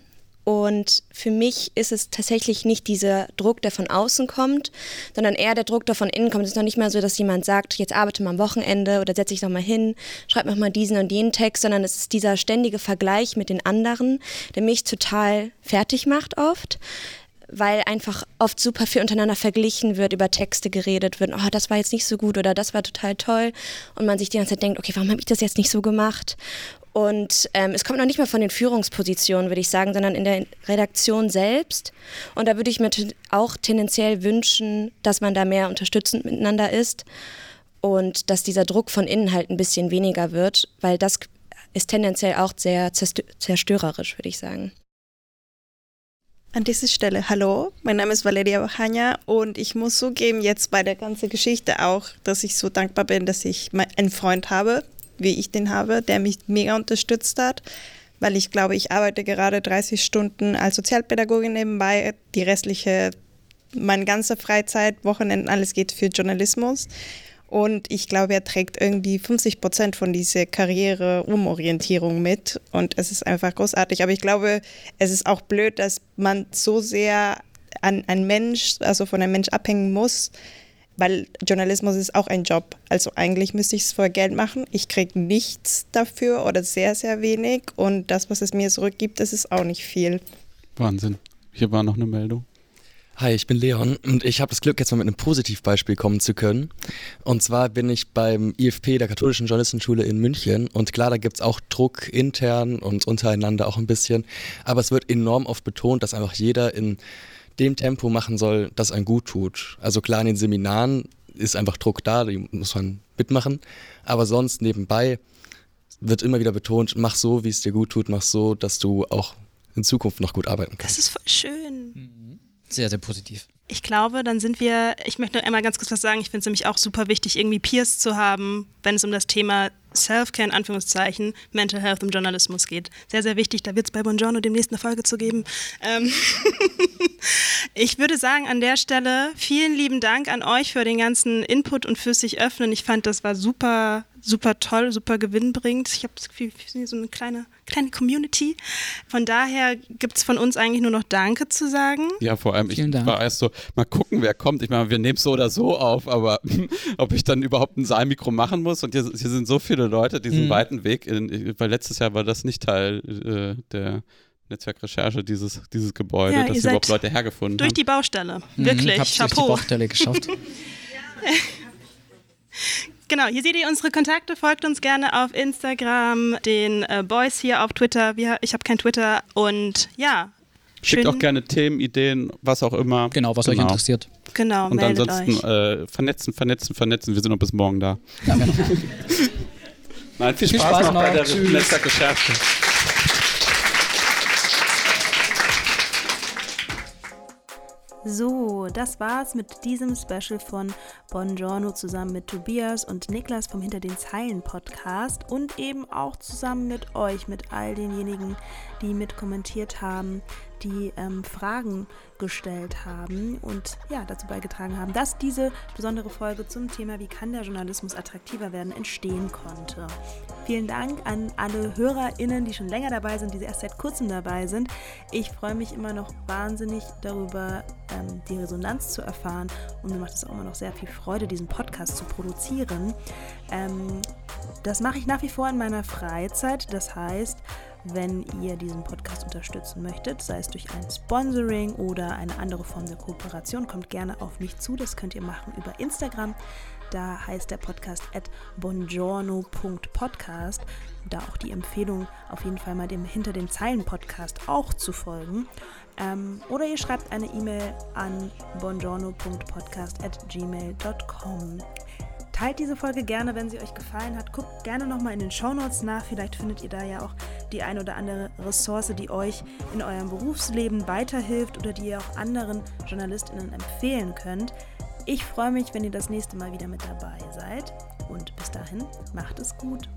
und für mich ist es tatsächlich nicht dieser Druck, der von außen kommt, sondern eher der Druck, der von innen kommt. Es ist noch nicht mal so, dass jemand sagt, jetzt arbeite mal am Wochenende oder setze dich noch mal hin, schreib noch mal diesen und jenen Text, sondern es ist dieser ständige Vergleich mit den anderen, der mich total fertig macht oft weil einfach oft super viel untereinander verglichen wird, über Texte geredet wird, oh, das war jetzt nicht so gut oder das war total toll und man sich die ganze Zeit denkt, okay, warum habe ich das jetzt nicht so gemacht? Und ähm, es kommt noch nicht mal von den Führungspositionen, würde ich sagen, sondern in der Redaktion selbst. Und da würde ich mir auch tendenziell wünschen, dass man da mehr unterstützend miteinander ist und dass dieser Druck von innen halt ein bisschen weniger wird, weil das ist tendenziell auch sehr zerstörerisch, würde ich sagen. An dieser Stelle, hallo, mein Name ist Valeria Bajania und ich muss zugeben, jetzt bei der ganzen Geschichte auch, dass ich so dankbar bin, dass ich einen Freund habe, wie ich den habe, der mich mega unterstützt hat, weil ich glaube, ich arbeite gerade 30 Stunden als Sozialpädagogin nebenbei, die restliche, meine ganze Freizeit, Wochenenden, alles geht für Journalismus. Und ich glaube, er trägt irgendwie 50 Prozent von dieser Karriere-Umorientierung mit. Und es ist einfach großartig. Aber ich glaube, es ist auch blöd, dass man so sehr an einen Mensch, also von einem Mensch abhängen muss, weil Journalismus ist auch ein Job. Also eigentlich müsste ich es für Geld machen. Ich kriege nichts dafür oder sehr, sehr wenig. Und das, was es mir zurückgibt, das ist auch nicht viel. Wahnsinn. Hier war noch eine Meldung. Hi, ich bin Leon und ich habe das Glück, jetzt mal mit einem Positivbeispiel kommen zu können. Und zwar bin ich beim IFP, der Katholischen Journalistenschule in München. Und klar, da gibt es auch Druck intern und untereinander auch ein bisschen. Aber es wird enorm oft betont, dass einfach jeder in dem Tempo machen soll, das einem gut tut. Also klar, in den Seminaren ist einfach Druck da, die muss man mitmachen. Aber sonst nebenbei wird immer wieder betont, mach so, wie es dir gut tut, mach so, dass du auch in Zukunft noch gut arbeiten kannst. Das ist voll schön. Sehr, sehr positiv. Ich glaube, dann sind wir, ich möchte noch einmal ganz kurz was sagen, ich finde es nämlich auch super wichtig, irgendwie Peers zu haben, wenn es um das Thema Self-Care in Anführungszeichen, Mental Health im Journalismus geht. Sehr, sehr wichtig, da wird es bei Buongiorno demnächst eine Folge zu geben. Ähm ich würde sagen, an der Stelle vielen lieben Dank an euch für den ganzen Input und fürs sich öffnen. Ich fand, das war super super toll, super gewinnbringend. Ich habe das Gefühl, wir sind so eine kleine, kleine Community. Von daher gibt es von uns eigentlich nur noch Danke zu sagen. Ja, vor allem, ich war erst so, mal gucken, wer kommt. Ich meine, wir nehmen es so oder so auf, aber ob ich dann überhaupt ein Saalmikro machen muss und hier, hier sind so viele Leute diesen mhm. weiten Weg, in, weil letztes Jahr war das nicht Teil äh, der Netzwerkrecherche, dieses, dieses Gebäude, ja, dass überhaupt Leute hergefunden durch haben. Durch die Baustelle, mhm, wirklich. Hab's Chapeau. durch die Baustelle geschafft. Genau, hier seht ihr unsere Kontakte. Folgt uns gerne auf Instagram, den äh, Boys hier auf Twitter. Wir, ich habe kein Twitter. Und ja. Schickt auch gerne Themen, Ideen, was auch immer. Genau, was genau. euch interessiert. Genau, Und ansonsten äh, vernetzen, vernetzen, vernetzen. Wir sind noch bis morgen da. Ja, genau. Nein, viel, viel Spaß, Spaß, noch bei der Netzwerkrecherche. So, das war's mit diesem Special von Buongiorno zusammen mit Tobias und Niklas vom Hinter den Zeilen Podcast und eben auch zusammen mit euch, mit all denjenigen, die mitkommentiert haben, die ähm, Fragen gestellt haben und ja, dazu beigetragen haben, dass diese besondere Folge zum Thema Wie kann der Journalismus attraktiver werden entstehen konnte. Vielen Dank an alle HörerInnen, die schon länger dabei sind, die erst seit kurzem dabei sind. Ich freue mich immer noch wahnsinnig darüber, ähm, die Resonanz zu erfahren und mir macht es auch immer noch sehr viel Freude, diesen Podcast zu produzieren. Ähm, das mache ich nach wie vor in meiner Freizeit. Das heißt, wenn ihr diesen Podcast unterstützen möchtet, sei es durch ein Sponsoring oder eine andere Form der Kooperation, kommt gerne auf mich zu. Das könnt ihr machen über Instagram. Da heißt der Podcast at bongiorno.podcast. Da auch die Empfehlung, auf jeden Fall mal dem Hinter den Zeilen Podcast auch zu folgen. Ähm, oder ihr schreibt eine E-Mail an bongiorno.podcast at gmail.com. Teilt diese Folge gerne, wenn sie euch gefallen hat. Guckt gerne nochmal in den Shownotes nach. Vielleicht findet ihr da ja auch die ein oder andere Ressource, die euch in eurem Berufsleben weiterhilft oder die ihr auch anderen JournalistInnen empfehlen könnt. Ich freue mich, wenn ihr das nächste Mal wieder mit dabei seid. Und bis dahin, macht es gut.